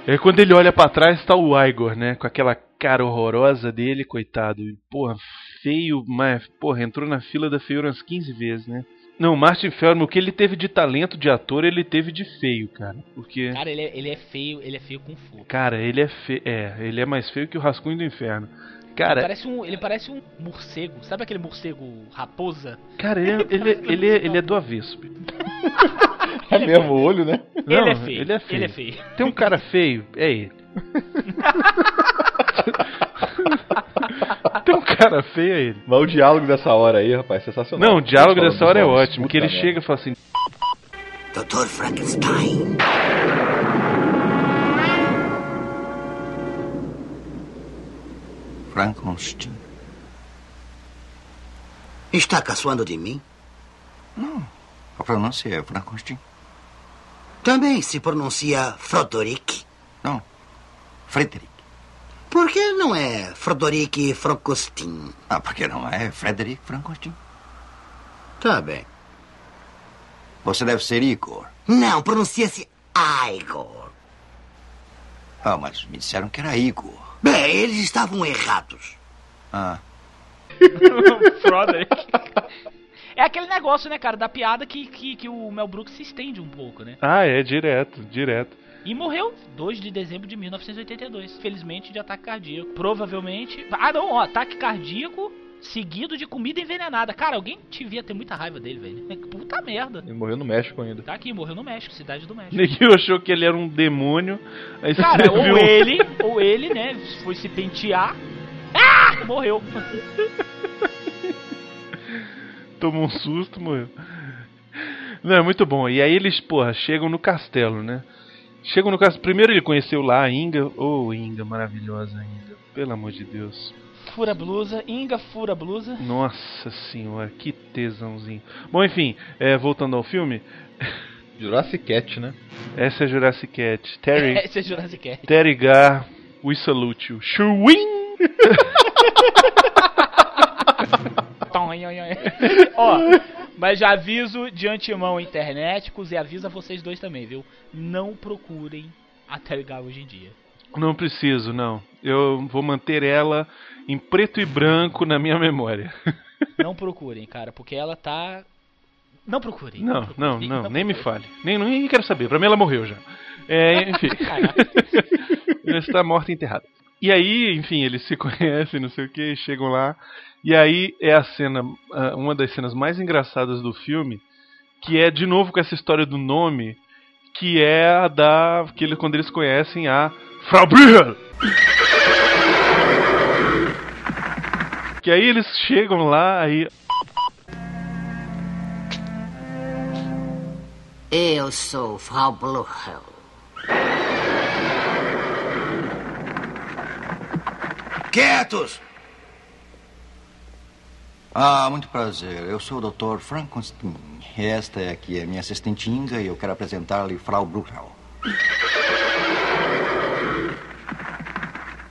Speaker 4: E aí quando ele olha pra trás tá o Igor, né? Com aquela cara horrorosa dele, coitado. E, Porra, feio, mas, porra, entrou na fila da feiura umas 15 vezes, né? Não, o Martin Feldman, o que ele teve de talento de ator, ele teve de feio, cara. Porque,
Speaker 3: Cara, ele é, ele é feio, ele é feio com fogo.
Speaker 4: cara, ele é feio. É, ele é mais feio que o Rascunho do Inferno.
Speaker 3: Ele
Speaker 4: Cara,
Speaker 3: parece, um, ele parece um morcego. Sabe aquele morcego raposa?
Speaker 4: cara, ele é, ele, é- ele, é, ele é do avesso.
Speaker 6: É mesmo o olho, né?
Speaker 4: Não,
Speaker 3: ele é feio.
Speaker 4: Ele é feio.
Speaker 3: Ele é feio.
Speaker 4: Tem um cara feio, é ele. Tem um cara feio, é ele.
Speaker 6: Mas o diálogo dessa hora aí, rapaz, sensacional.
Speaker 4: Não, o diálogo dessa hora é ótimo. Que ele
Speaker 6: merda.
Speaker 4: chega e fala assim:
Speaker 5: Dr. Frankenstein.
Speaker 11: Frankenstein.
Speaker 5: Está caçoando de mim?
Speaker 11: Não. A pronúncia é Frankenstein.
Speaker 5: Também se pronuncia Frodoric.
Speaker 11: Não. Frederick.
Speaker 5: Por que não é Frodoric Francostin?
Speaker 11: Ah, porque não é Frederick Frankenstein.
Speaker 5: Tá bem.
Speaker 11: Você deve ser Igor.
Speaker 5: Não, pronuncia-se Igor.
Speaker 11: Ah, mas me disseram que era Igor.
Speaker 5: Bem, eles estavam errados.
Speaker 11: Ah.
Speaker 3: Froderick. É aquele negócio, né, cara, da piada que, que, que o Mel Brooks se estende um pouco, né?
Speaker 4: Ah, é, direto, direto.
Speaker 3: E morreu 2 de dezembro de 1982. Felizmente de ataque cardíaco. Provavelmente. Ah, não, ó, ataque cardíaco seguido de comida envenenada. Cara, alguém devia ter muita raiva dele, velho. Puta merda.
Speaker 6: Ele morreu no México ainda.
Speaker 3: Tá aqui, morreu no México, cidade do México.
Speaker 4: Neguinho achou que ele era um demônio. Aí
Speaker 3: Cara, ou
Speaker 4: viu-
Speaker 3: ele, ou ele, né, foi se pentear. Ah! Morreu.
Speaker 4: Tomou um susto, morreu. Não, é muito bom. E aí eles, porra, chegam no castelo, né? Chegam no castelo. Primeiro ele conheceu lá a Inga. Oh, Inga, maravilhosa Inga. Pelo amor de Deus.
Speaker 3: Fura a blusa, Inga fura a blusa.
Speaker 4: Nossa senhora, que tesãozinho. Bom, enfim, é, voltando ao filme.
Speaker 6: Jurassic Cat, né?
Speaker 4: Essa é Jurassic Cat. Terry,
Speaker 3: Esse é Jurassic Cat.
Speaker 4: Terry Gar, we salute you. Shwing!
Speaker 3: Tom, oi, oi, oi. Ó, mas já aviso de antemão internéticos e aviso a vocês dois também, viu? Não procurem a Tergal hoje em dia.
Speaker 4: Não preciso, não. Eu vou manter ela em preto e branco na minha memória.
Speaker 3: Não procurem, cara, porque ela tá. Não procurem.
Speaker 4: Não,
Speaker 3: procurem,
Speaker 4: não, não, nem me fale. Nem, nem quero saber. Pra mim ela morreu já. É, enfim. Ela está morta e enterrada. E aí, enfim, eles se conhecem, não sei o que, chegam lá. E aí é a cena, uma das cenas mais engraçadas do filme, que é de novo com essa história do nome, que é a da. Que ele, quando eles conhecem a Frau Brühl! Que aí eles chegam lá, aí.
Speaker 14: Eu sou Frau Bluchel.
Speaker 11: Quietos! Ah, muito prazer. Eu sou o Dr. Frankenstein. Esta é aqui a minha assistente Inga e eu quero apresentar-lhe Frau Bruchel.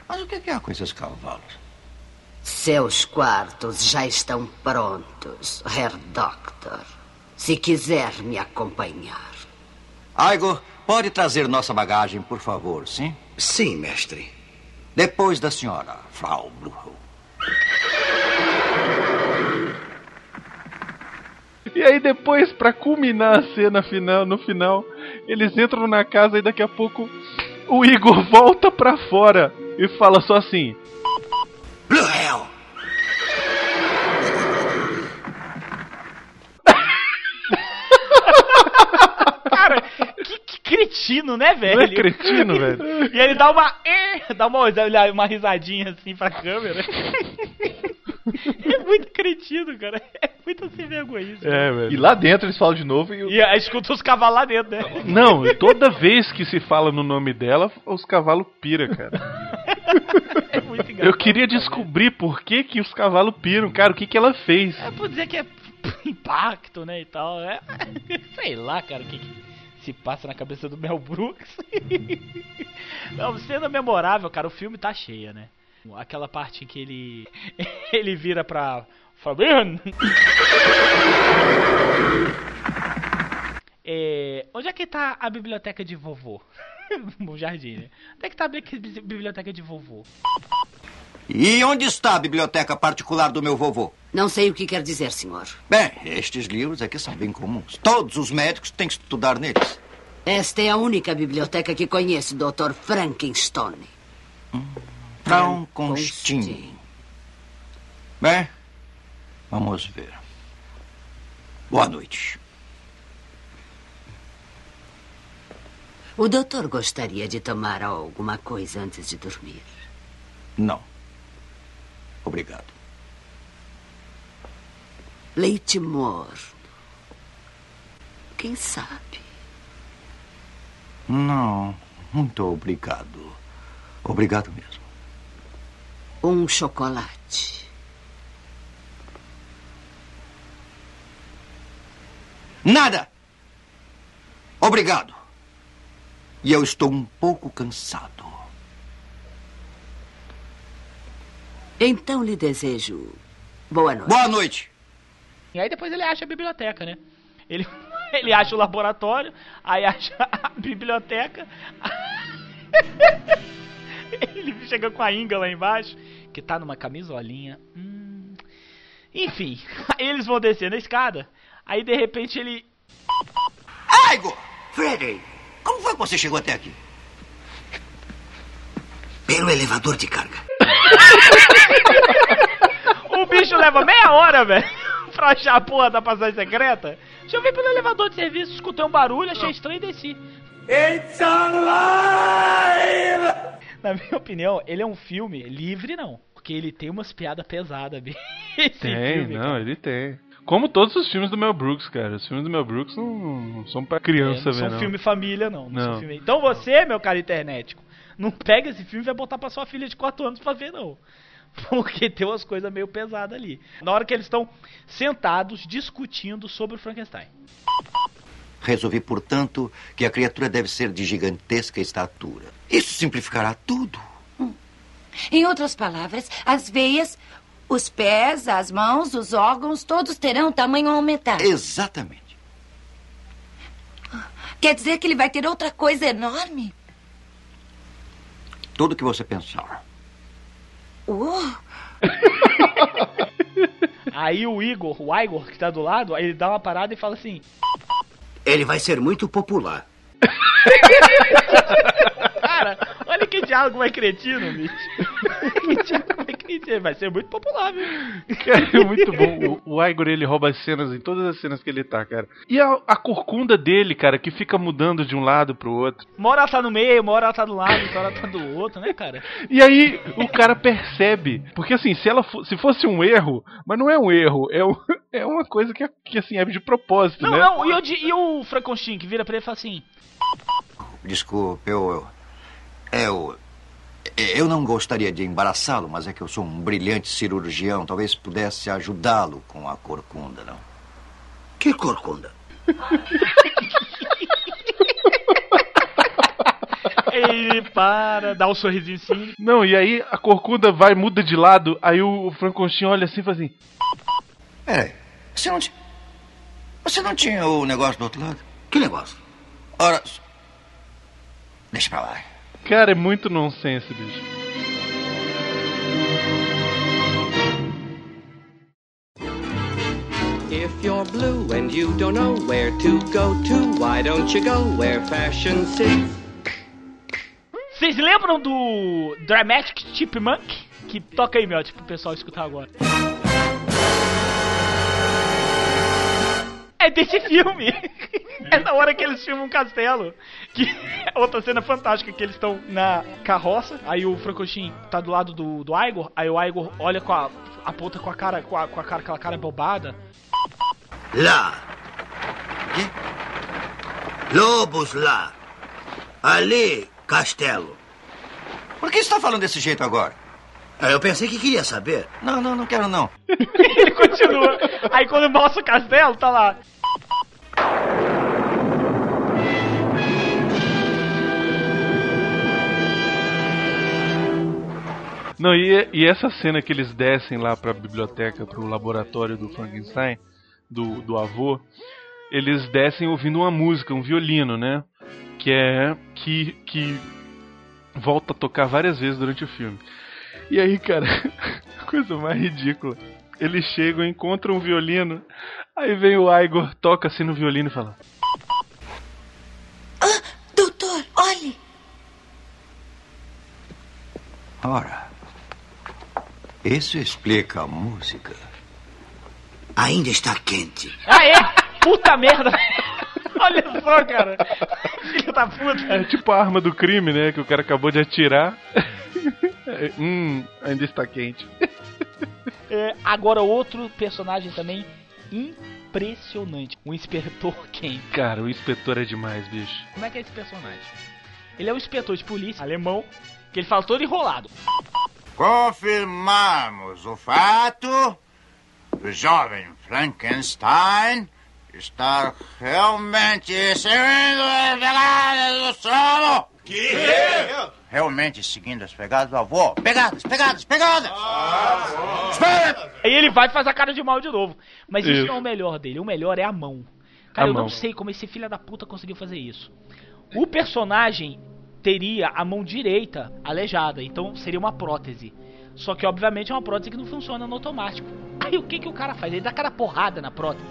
Speaker 11: Mas o que é com esses cavalos?
Speaker 14: Seus quartos já estão prontos, Herr Doctor. Se quiser me acompanhar.
Speaker 11: Aigo, pode trazer nossa bagagem, por favor, sim?
Speaker 5: Sim, mestre.
Speaker 11: Depois da senhora, Frau Bruchel.
Speaker 4: E aí depois, pra culminar a cena final, no final, eles entram na casa e daqui a pouco o Igor volta pra fora e fala só assim!
Speaker 3: Cara, que, que cretino, né, velho?
Speaker 4: Não é cretino, velho?
Speaker 3: E ele dá uma. eh, Dá uma, uma risadinha assim pra câmera. É muito cretino, cara. É muito sem vergonha isso.
Speaker 4: É, velho.
Speaker 6: E lá dentro eles falam de novo e o...
Speaker 3: E aí escuta os cavalos lá dentro, né?
Speaker 4: Não, toda vez que se fala no nome dela, os cavalos pira, cara.
Speaker 3: É muito engraçado.
Speaker 4: Eu queria descobrir por que, que os cavalos piram, cara, o que, que ela fez.
Speaker 3: É por dizer que é impacto, né, e tal. É, sei lá, cara, o que, que se passa na cabeça do Mel Brooks. Não, cena memorável, cara, o filme tá cheia, né? Aquela parte em que ele ele vira pra Fabian. É, onde é que tá a biblioteca de vovô? no jardim, né? Onde é que tá a bi- biblioteca de vovô?
Speaker 11: E onde está a biblioteca particular do meu vovô?
Speaker 14: Não sei o que quer dizer, senhor.
Speaker 11: Bem, estes livros aqui são bem comuns. Todos os médicos têm que estudar neles.
Speaker 14: Esta é a única biblioteca que conheço, Dr. Frankenstein.
Speaker 11: Frankenstein. Bem, vamos ver. Boa noite.
Speaker 14: O doutor gostaria de tomar alguma coisa antes de dormir?
Speaker 11: Não. Obrigado.
Speaker 14: Leite morno. Quem sabe?
Speaker 11: Não, muito obrigado. Obrigado mesmo.
Speaker 14: Um chocolate.
Speaker 11: Nada! Obrigado. E eu estou um pouco cansado.
Speaker 14: Então lhe desejo boa noite.
Speaker 11: Boa noite.
Speaker 3: E aí depois ele acha a biblioteca, né? Ele, ele acha o laboratório, aí acha a biblioteca. ele chega com a Inga lá embaixo, que tá numa camisolinha. Hum. Enfim, aí eles vão descer na escada. Aí de repente ele.
Speaker 11: Aigo! Freddy, como foi que você chegou até aqui?
Speaker 5: Pelo elevador de carga.
Speaker 3: o bicho leva meia hora, velho, pra achar a porra da passagem secreta. Deixa eu ver pelo elevador de serviço, escutei um barulho, achei estranho e desci.
Speaker 5: It's alive!
Speaker 3: Na minha opinião, ele é um filme livre, não. Porque ele tem umas piadas pesadas, bicho.
Speaker 4: Tem,
Speaker 3: filme,
Speaker 4: não,
Speaker 3: cara.
Speaker 4: ele tem. Como todos os filmes do Mel Brooks, cara. Os filmes do Mel Brooks não, não são pra criança
Speaker 3: É, não
Speaker 4: ver,
Speaker 3: são
Speaker 4: não.
Speaker 3: filme família, não. não, são
Speaker 4: Não.
Speaker 3: filme- Então você, meu cara internetico, não pega esse filme e vai botar pra sua filha de 4 anos pra ver, não. Porque tem umas coisas meio pesadas ali. Na hora que eles estão sentados discutindo sobre o Frankenstein.
Speaker 11: Resolvi, portanto, que a criatura deve ser de gigantesca estatura. Isso simplificará tudo.
Speaker 15: Em outras palavras, as veias, os pés, as mãos, os órgãos, todos terão tamanho aumentado.
Speaker 11: Exatamente.
Speaker 15: Quer dizer que ele vai ter outra coisa enorme?
Speaker 11: Tudo o que você pensar.
Speaker 15: Uh,
Speaker 3: Aí o Igor, o Igor, que tá do lado, aí ele dá uma parada e fala assim:
Speaker 16: Ele vai ser muito popular.
Speaker 3: Cara, olha que diálogo mais cretino, bicho. que diálogo mais cretino. Vai ser muito popular, viu?
Speaker 4: Cara, é muito bom. O, o Igor, ele rouba as cenas em todas as cenas que ele tá, cara. E a, a corcunda dele, cara, que fica mudando de um lado pro outro.
Speaker 3: Uma hora ela tá no meio, uma hora ela tá do lado, outra hora ela tá do outro, né, cara?
Speaker 4: E aí o cara percebe. Porque assim, se ela fo- se fosse um erro, mas não é um erro, é, um- é uma coisa que, é- que assim, é de propósito,
Speaker 3: Não,
Speaker 4: né?
Speaker 3: não, e e o Frankenstein que vira pra ele e fala assim:
Speaker 11: Desculpe, eu. Eu. Eu, eu não gostaria de embaraçá-lo, mas é que eu sou um brilhante cirurgião. Talvez pudesse ajudá-lo com a corcunda, não?
Speaker 16: Que corcunda?
Speaker 3: ele para, dá um sorrisinho assim.
Speaker 4: Não, e aí a corcunda vai, muda de lado, aí o, Frankenstein olha assim e fala assim.
Speaker 11: Peraí, você não tinha. Você não tinha o negócio do outro lado?
Speaker 16: Que negócio?
Speaker 11: Ora. Deixa pra lá.
Speaker 4: Cara, é muito nonsense, bicho.
Speaker 17: If you're blue and you don't know where to go to, why don't you go where fashion sits?
Speaker 3: Vocês lembram do Dramatic Chipmunk? Que toca aí, meu, tipo, o pessoal escutar agora. É desse filme. É na hora que eles filmam um castelo. Que é outra cena fantástica que eles estão na carroça. Aí o Frankenstein tá do lado do, do Igor. Aí o Igor olha com a aponta com a cara com a, com a cara aquela cara bobada.
Speaker 16: Lá. Lobos lá. Ali, castelo.
Speaker 11: Por que você tá falando desse jeito agora?
Speaker 16: Ah, Eu pensei que queria saber.
Speaker 11: Não, não, não quero não.
Speaker 3: Ele continua. Aí quando mostra o castelo, tá lá.
Speaker 4: Não, e, e essa cena que eles descem lá pra biblioteca, pro laboratório do Frankenstein, do, do avô, eles descem ouvindo uma música, um violino, né? Que é. que, que volta a tocar várias vezes durante o filme. E aí, cara, a coisa mais ridícula. Eles chegam, encontram um violino, aí vem o Igor, toca assim no violino e fala:
Speaker 15: doutor, olhe.
Speaker 11: Ora. Isso explica a música.
Speaker 16: Ainda está quente.
Speaker 3: Ah, é? Puta merda! Olha só, cara. Filho da puta.
Speaker 4: É tipo a arma do crime, né? Que o cara acabou de atirar. Hum, ainda está quente.
Speaker 3: É, agora outro personagem também impressionante. O inspetor Ken.
Speaker 4: Cara, o inspetor é demais, bicho.
Speaker 3: Como é que é esse personagem? Ele é um inspetor de polícia alemão, que ele fala todo enrolado.
Speaker 18: Confirmamos o fato do jovem Frankenstein estar realmente seguindo as pegadas do sono. Que? Realmente seguindo as pegadas do avô. Pegadas, pegadas, pegadas! Espera!
Speaker 3: Aí ele vai e faz a cara de mal de novo. Mas isso
Speaker 18: Isso.
Speaker 3: não é o melhor dele. O melhor é a mão. Cara,
Speaker 18: A
Speaker 3: eu
Speaker 18: mão.
Speaker 3: não sei como esse filho da puta conseguiu fazer isso. O personagem teria a mão direita aleijada, então seria uma prótese. Só que obviamente é uma prótese que não funciona no automático. Aí o que que o cara faz? Ele dá aquela porrada na prótese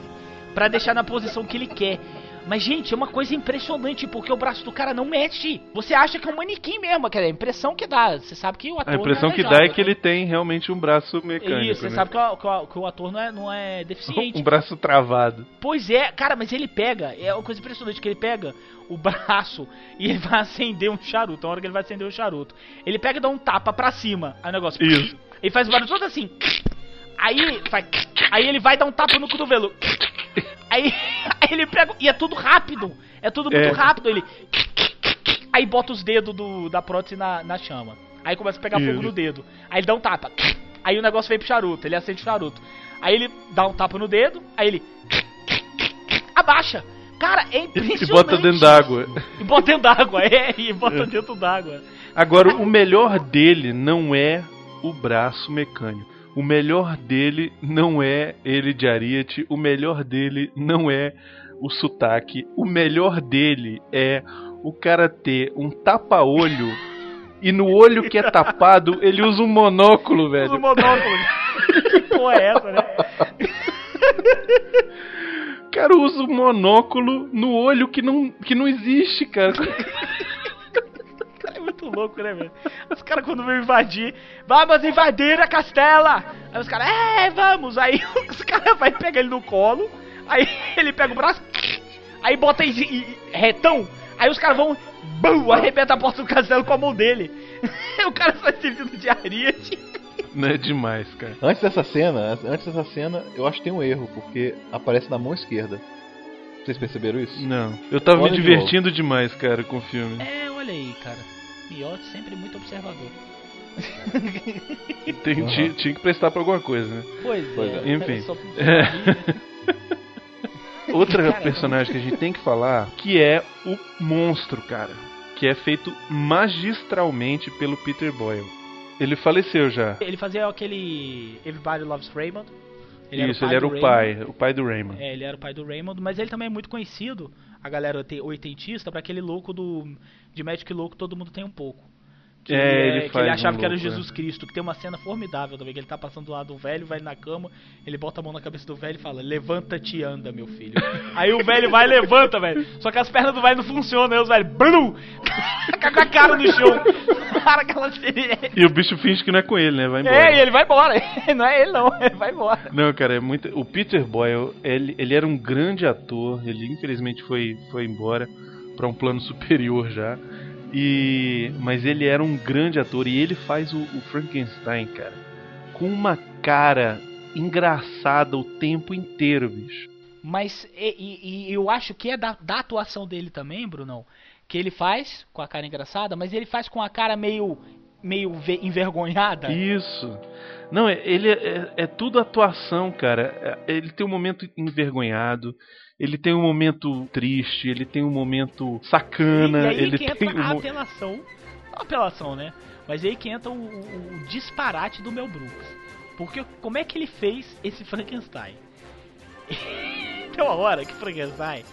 Speaker 3: pra deixar na posição que ele quer. Mas gente, é uma coisa impressionante porque o braço do cara não mexe. Você acha que é um manequim mesmo, que é a impressão que dá. Você sabe que o ator
Speaker 4: A impressão
Speaker 3: é
Speaker 4: que dá é que ele tem realmente um braço mecânico.
Speaker 3: Isso, você
Speaker 4: né?
Speaker 3: sabe que o, que o- que o ator não é, não é deficiente.
Speaker 4: Um braço travado.
Speaker 3: Pois é, cara, mas ele pega, é uma coisa impressionante que ele pega o braço e ele vai acender um charuto. Na hora que ele vai acender o charuto, ele pega e dá um tapa pra cima. Aí o negócio.
Speaker 4: Isso.
Speaker 3: Ele faz o barulho todo assim. Aí, vai, aí ele vai dar um tapa no cotovelo. Aí, aí ele pega. E é tudo rápido. É tudo muito
Speaker 4: É.
Speaker 3: rápido. Ele. Aí bota os dedos do, da prótese na, na chama. Aí começa a pegar
Speaker 4: Isso.
Speaker 3: fogo no dedo. Aí ele dá um tapa. Aí o negócio vem pro charuto. Ele acende o charuto. Aí ele dá um tapa no dedo. Aí ele. Abaixa. Cara, é impressionante.
Speaker 4: E bota dentro d'água.
Speaker 3: E bota dentro d'água, é. E bota dentro d'água.
Speaker 4: Agora, o melhor dele não é o braço mecânico. O melhor dele não é ele de Ariete. O melhor dele não é o sotaque. O melhor dele é o cara ter um tapa-olho e no olho que é tapado ele usa um monóculo, velho.
Speaker 3: Usa o monóculo. que porra é essa, né?
Speaker 4: O cara usa um monóculo no olho que não, que não existe, cara.
Speaker 3: É muito louco, né, velho? Os caras quando vão invadir, vamos invadir a castela! Aí os caras, é, vamos! Aí os caras vai pegar ele no colo, aí ele pega o braço, aí bota em, em- retão, aí os caras vão, bum, arrebenta a porta do castelo com a mão dele. o cara sai servindo de ariete.
Speaker 4: Não é demais, cara.
Speaker 6: Antes dessa cena, antes dessa cena, eu acho que tem um erro, porque aparece na mão esquerda. Vocês perceberam isso?
Speaker 4: Não. Eu tava
Speaker 6: Olha
Speaker 4: me
Speaker 6: de
Speaker 4: divertindo demais, cara, com o filme.
Speaker 3: É, olha aí, cara. Miotti sempre muito observador.
Speaker 4: Tem-
Speaker 6: Uhum.
Speaker 4: tinha, tinha que prestar pra alguma coisa, né?
Speaker 3: Pois é.
Speaker 4: Enfim.
Speaker 3: Só-
Speaker 4: Outra
Speaker 3: Caramba.
Speaker 4: personagem que a gente tem que falar, que é o monstro, cara. Que é feito magistralmente pelo Peter Boyle. Ele faleceu já.
Speaker 3: Ele fazia aquele Everybody Loves Raymond.
Speaker 4: Isso, ele era o
Speaker 3: Raymond.
Speaker 4: pai, o pai do Raymond.
Speaker 3: É, ele era o pai do Raymond, mas ele também é muito conhecido, a galera oite- oitentista, pra aquele louco do. De Magic Louco Todo Mundo Tem um Pouco. Que
Speaker 4: É,
Speaker 3: ele, que ele achava
Speaker 4: um
Speaker 3: que era
Speaker 4: louco,
Speaker 3: Jesus Cristo, que tem uma cena formidável também, que ele tá passando do lado do velho, vai na cama, ele bota a mão na cabeça do velho e fala, levanta-te e anda, meu filho. aí o velho vai e levanta, velho. Só que as pernas do velho não funcionam, aí os velhos, blum, com a cara no chão. Para aquela sererê.
Speaker 4: E o bicho finge que não é com ele, né? Vai embora.
Speaker 3: É, e ele vai embora. Não é ele não, ele vai embora.
Speaker 4: Não, cara, é muito. O Peter Boyle, ele, ele era um grande ator. Ele infelizmente foi, foi embora pra um plano superior já. E mas ele era um grande ator e ele faz o, o Frankenstein, cara, com uma cara engraçada o tempo inteiro, bicho.
Speaker 3: Mas e, e- eu acho que é da, da atuação dele também, Brunão. Que ele faz com a cara engraçada, mas ele faz com a cara meio meio ve- envergonhada.
Speaker 4: Isso. Não, é- ele é, é- é tudo atuação, cara. É- Ele tem um momento envergonhado, ele tem um momento triste, ele tem um momento sacana,
Speaker 3: e aí
Speaker 4: ele
Speaker 3: que
Speaker 4: tem
Speaker 3: entra
Speaker 4: um
Speaker 3: a apelação. Não a apelação, né? Mas aí que entra o, o- o disparate do Mel Brooks. Porque como é que ele fez esse Frankenstein? Tem uma hora que Frankenstein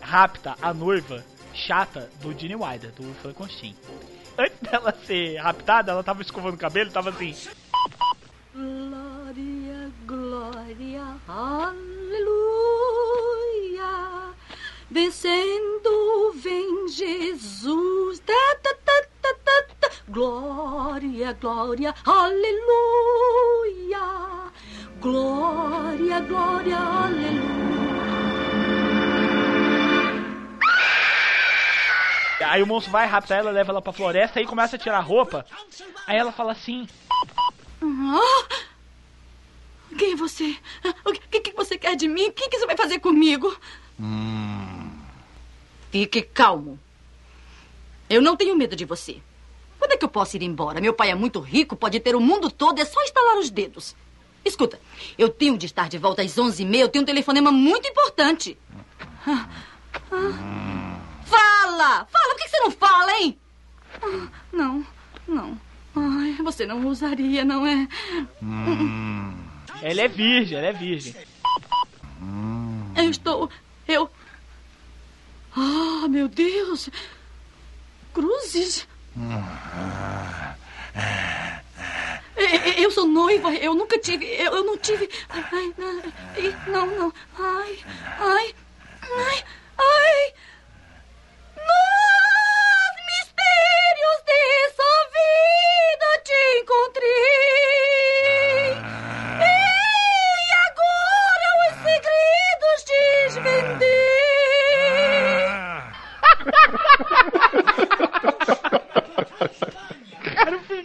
Speaker 3: rapta a noiva chata do Gene Wilder, do Frankenstein. Antes dela ser raptada, ela tava escovando o cabelo, tava assim.
Speaker 8: Glória, glória, aleluia. Descendo vem Jesus. Ta, ta, ta, ta, ta, ta. Glória, glória, aleluia. Glória, glória, aleluia.
Speaker 3: Aí o monstro vai, rapta ela, leva ela pra floresta, aí começa a tirar a roupa. Aí ela fala assim:
Speaker 8: Ah! Quem é você? O que, que você quer de mim? O que, que você vai fazer comigo?
Speaker 15: Fique calmo. Eu não tenho medo de você. Quando é que eu posso ir embora? Meu pai é muito rico, pode ter o mundo todo, é só estalar os dedos. Escuta, eu tenho de estar de volta às 11h30, eu tenho um telefonema muito importante. Ah, ah. Fala! Fala, por que você não fala, hein?
Speaker 8: Ah, não, não. Ai, você não usaria, não é?
Speaker 3: Ela é virgem, ela é virgem.
Speaker 8: Eu estou. Ah, meu Deus! Cruzes! Eu sou noiva, eu nunca tive. Eu, não tive. Ai, não, não, não. Ai, ai, ai, ai.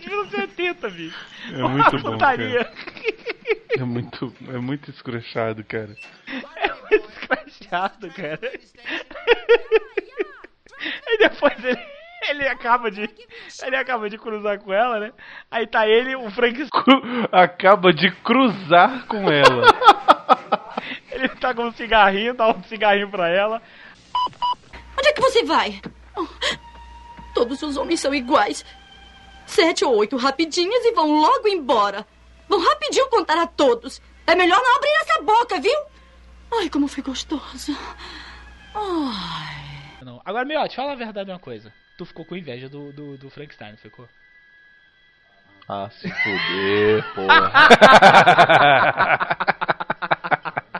Speaker 3: De 70, bicho.
Speaker 4: É muito bom,
Speaker 3: Putaria.
Speaker 4: É muito, é muito escrachado, cara.
Speaker 3: É escrachado, cara. Aí depois ele, ele acaba de. Ele acaba de cruzar com ela, né? Aí tá ele, o Frank.
Speaker 4: Acaba de cruzar com ela.
Speaker 3: Ele tá com um cigarrinho, dá um cigarrinho pra ela.
Speaker 15: Onde é que você vai? Todos os homens são iguais. Sete ou oito rapidinhas e vão logo embora. Vão rapidinho contar a todos. É melhor não abrir essa boca, viu? Ai, como foi gostoso. Ai.
Speaker 3: Não. Agora, Miotti, fala a verdade uma coisa. Tu ficou com inveja do, do, do Frankenstein, não ficou?
Speaker 6: Ah, se fuder, porra.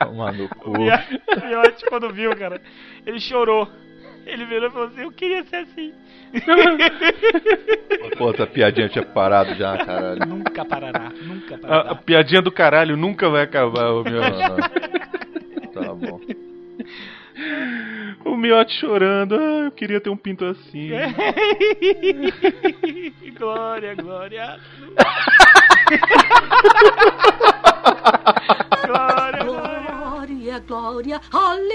Speaker 6: Toma no cu.
Speaker 3: O Miotti, quando viu, cara, ele chorou. Ele virou e falou assim, eu queria ser assim.
Speaker 6: Pô, essa piadinha tinha parado já, caralho.
Speaker 3: Nunca parará, nunca
Speaker 4: A,
Speaker 3: parará.
Speaker 4: a piadinha do caralho nunca vai acabar, o Miotti.
Speaker 6: Tá bom.
Speaker 4: O Miotti chorando, ah, eu queria ter um pinto assim.
Speaker 3: glória, glória.
Speaker 15: Glória, glória, aleluia.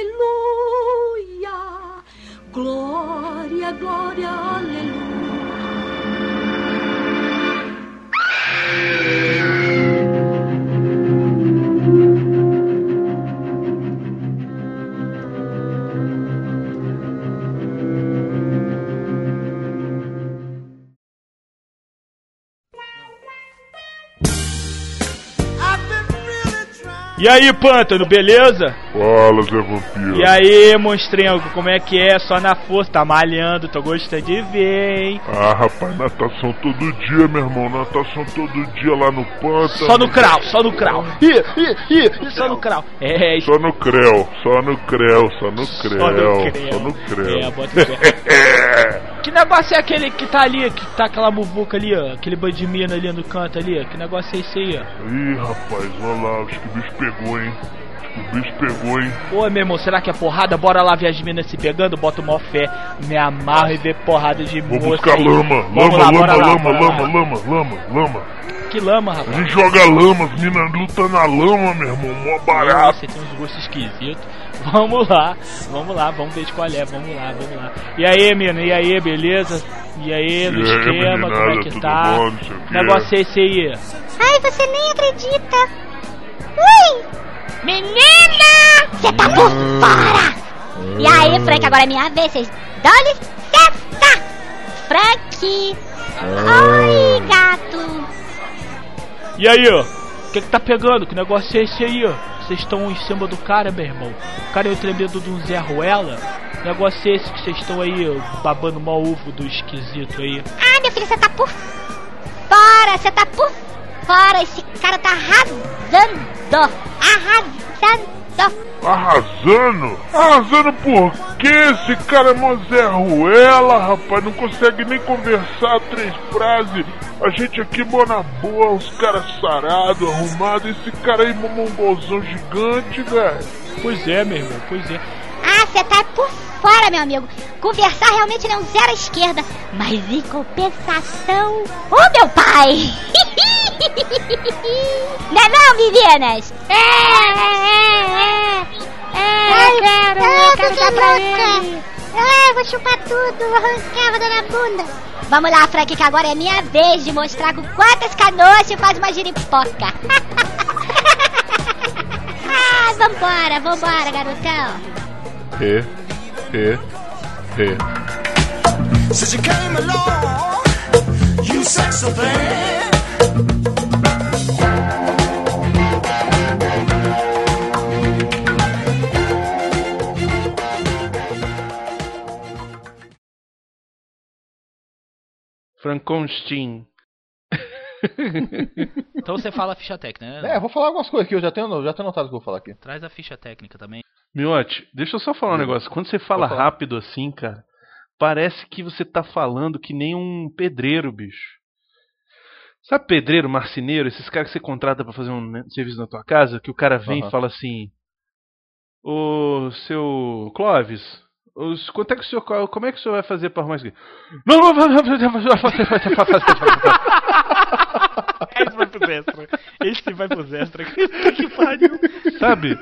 Speaker 15: Glória, glória, aleluia.
Speaker 3: E aí, Pântano, beleza?
Speaker 2: Fala, Zé Vampiro.
Speaker 3: E aí, monstrengo, como é que é? Só na força, tá malhando, tô gostando de ver, hein?
Speaker 2: Ah, rapaz, natação todo dia, meu irmão. Natação todo dia lá no pântano.
Speaker 3: Só no crau, só no crau. Ih, ih, ih, só no crau. É,
Speaker 2: Só no creu, só no creu, só no creu,
Speaker 3: Só no creu.
Speaker 2: só no creu.
Speaker 3: É, bota fé. Que negócio é aquele que tá ali, que tá aquela muvuca ali, ó? Aquele bando de mina ali no canto ali, ó? Que negócio é esse aí, ó?
Speaker 2: Ih, rapaz, olha lá, acho que o bicho pegou, hein? Acho que o bicho pegou, hein?
Speaker 3: Ô, meu irmão, será que é porrada? Bora lá ver as minas se pegando, bota uma fé, me amarro e ver porrada de
Speaker 2: Vou
Speaker 3: moça.
Speaker 2: buscar
Speaker 3: aí.
Speaker 2: lama,
Speaker 3: Vamos
Speaker 2: lama,
Speaker 3: lá,
Speaker 2: lama,
Speaker 3: lá,
Speaker 2: lama, lama, lama, lama, lama.
Speaker 3: Que lama,
Speaker 2: A
Speaker 3: rapaz.
Speaker 2: gente joga lama, as minas lutam na lama, meu irmão, mó barato.
Speaker 3: Você tem uns gostos esquisitos. Vamos lá, vamos lá, vamos ver de qual é, vamos lá, vamos lá. E aí, mina, e aí, beleza? E aí, no esquema, como é que tá?
Speaker 2: bom?
Speaker 3: Negócio é esse aí?
Speaker 13: Ai, você nem acredita. Ui! Menina! Você tá por fora! E aí, Frank, agora é minha vez. Vocês dão licença! Frank! Oi, gato!
Speaker 3: E aí, ó? Que que tá pegando? Que negócio é esse aí, ó? Vocês estão em cima do cara, meu irmão. O cara é o tremendo de um Zé Ruela. Que negócio é esse que vocês estão aí, ó, babando mal ovo do esquisito aí?
Speaker 13: Ah, meu filho, você tá por fora! Você tá por fora! Esse cara tá arrasando! Arrasando!
Speaker 2: Arrasando? Arrasando por quê? Esse cara é mó Zé Ruela, rapaz. Não consegue nem conversar três frases. A gente aqui, mó na boa, os caras sarados, arrumados. Esse cara aí, mó mongolzão gigante, velho.
Speaker 3: Pois é, meu irmão, pois é.
Speaker 13: Ah, você tá por fora, meu amigo. Conversar realmente não é um zero à esquerda. Mas em compensação. Ô, meu pai! não é não, meninas? É, é, é. É, eu quero, eu quero dar pra ele. É, vou chupar tudo, arrancar, dar na bunda. Vamos lá, Frank, que agora é minha vez de mostrar com quantas canoas você faz uma giripoca. ah, vambora, vambora, garotão.
Speaker 6: Re, re, re.
Speaker 5: Since you came along, you sexy thing.
Speaker 4: Frankenstein.
Speaker 3: Então você fala a ficha técnica, né?
Speaker 6: É, eu vou falar algumas coisas aqui, eu já tenho, já tenho notado o que eu vou falar aqui.
Speaker 3: Traz a ficha técnica também.
Speaker 4: Miote, deixa eu só falar um negócio. Quando você fala rápido assim, cara, parece que você tá falando que nem um pedreiro, bicho. Sabe pedreiro, marceneiro, esses caras que você contrata para fazer um serviço na tua casa, que o cara vem
Speaker 6: uhum.
Speaker 4: e fala assim: Ô seu Clóvis, os, quanto é que o senhor. Como é que o senhor vai fazer para arrumar isso aqui? Não, não, não, não, não, não, não, não, não, não, não, não, não.
Speaker 3: Esse vai pro Zestra. Esse vai pro Zestra. que pariu.
Speaker 4: Sabe?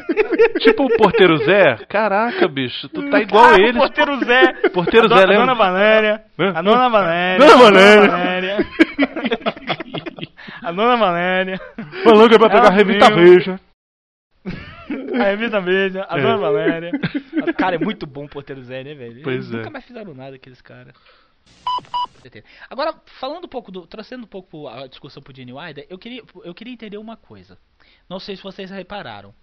Speaker 4: Tipo o Porteiro Zé. Caraca, bicho. Tu tá igual
Speaker 3: ah,
Speaker 4: eles.
Speaker 3: Porteiro Zé.
Speaker 4: Porteiro
Speaker 3: a
Speaker 4: Zé, não,
Speaker 3: A não, Valéria. A não, Valéria. não,
Speaker 4: Valéria.
Speaker 3: A Dona Valéria.
Speaker 4: Falando que é pra pegar a revista
Speaker 3: sumiu.
Speaker 4: Veja.
Speaker 3: A revista Veja, a
Speaker 4: É.
Speaker 3: Dona Valéria. Cara, é muito bom o Porteiro Zé, né, velho?
Speaker 4: Pois
Speaker 3: Eles
Speaker 4: é.
Speaker 3: Nunca mais fizeram nada aqueles caras. Agora, falando um pouco do. Trazendo um pouco a discussão pro Gene Wilder, eu queria, eu queria entender uma coisa. Não sei se vocês repararam.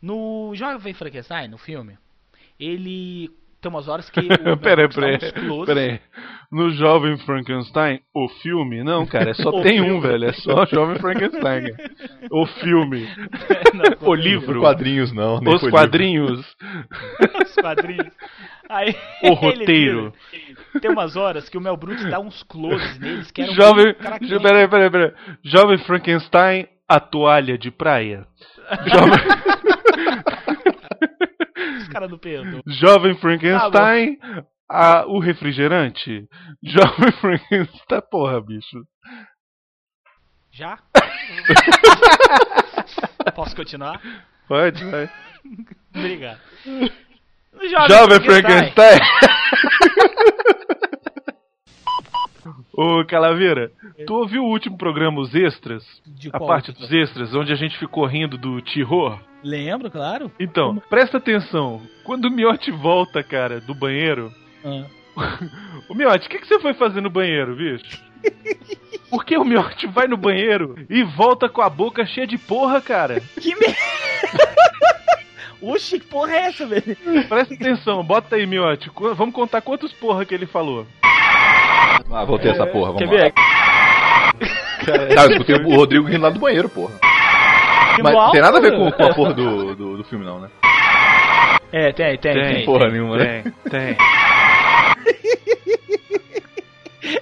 Speaker 3: No Jovem Frankenstein, no filme, ele. Tem umas horas que. o
Speaker 4: peraí,
Speaker 3: dá
Speaker 4: peraí. Peraí. No Jovem Frankenstein, o filme? Não, cara, é só
Speaker 3: O
Speaker 4: tem um,
Speaker 3: filme.
Speaker 4: velho. É só Jovem Frankenstein. cara. O filme.
Speaker 3: Não,
Speaker 4: o livro.
Speaker 6: Quadrinhos não. nem
Speaker 4: Os quadrinhos.
Speaker 3: Os quadrinhos. Aí,
Speaker 4: O roteiro.
Speaker 3: vira- Tem umas horas que o Mel Brooks dá uns closes neles que eram
Speaker 4: Jovem. Peraí, peraí, peraí. Jovem Frankenstein, a toalha de praia. Jovem,
Speaker 3: Os caras do perdoam.
Speaker 4: Jovem Frankenstein, a, o refrigerante. Jovem Frankenstein, porra, bicho.
Speaker 3: Já? Posso continuar?
Speaker 4: Pode, vai.
Speaker 3: Obrigado. No
Speaker 4: Jovem Frankenstein. Ô, Calaveira, tu ouviu o último programa, os extras?
Speaker 3: De
Speaker 4: a
Speaker 3: qual
Speaker 4: parte dos extras, onde a gente ficou rindo do terror?
Speaker 3: Lembro, claro.
Speaker 4: Então, presta atenção. Quando o Miotti volta, cara, do banheiro.
Speaker 3: Ah.
Speaker 4: Ô, Miotti, o que, que você foi fazer no banheiro, bicho? Por que o Miotti vai no banheiro e volta com a boca cheia de porra, cara?
Speaker 3: Que merda! Oxi, que porra é essa, velho?
Speaker 4: Presta atenção, bota aí, Miotti. Qu- Vamos contar quantos porra que ele falou.
Speaker 6: Ah, voltei essa porra, vamos
Speaker 3: Quer
Speaker 6: lá.
Speaker 3: ver?
Speaker 6: Não, eu escutei o Rodrigo rindo lá do banheiro, porra. Mas não tem nada a ver com, com a porra do, do, do filme, não, né?
Speaker 3: É, tem, tem, tem.
Speaker 6: Tem porra nenhuma, né?
Speaker 4: Tem, tem.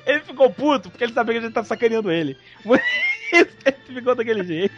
Speaker 3: Ele ficou puto porque ele sabia que a gente tá sacaneando ele. Mas ele ficou daquele jeito.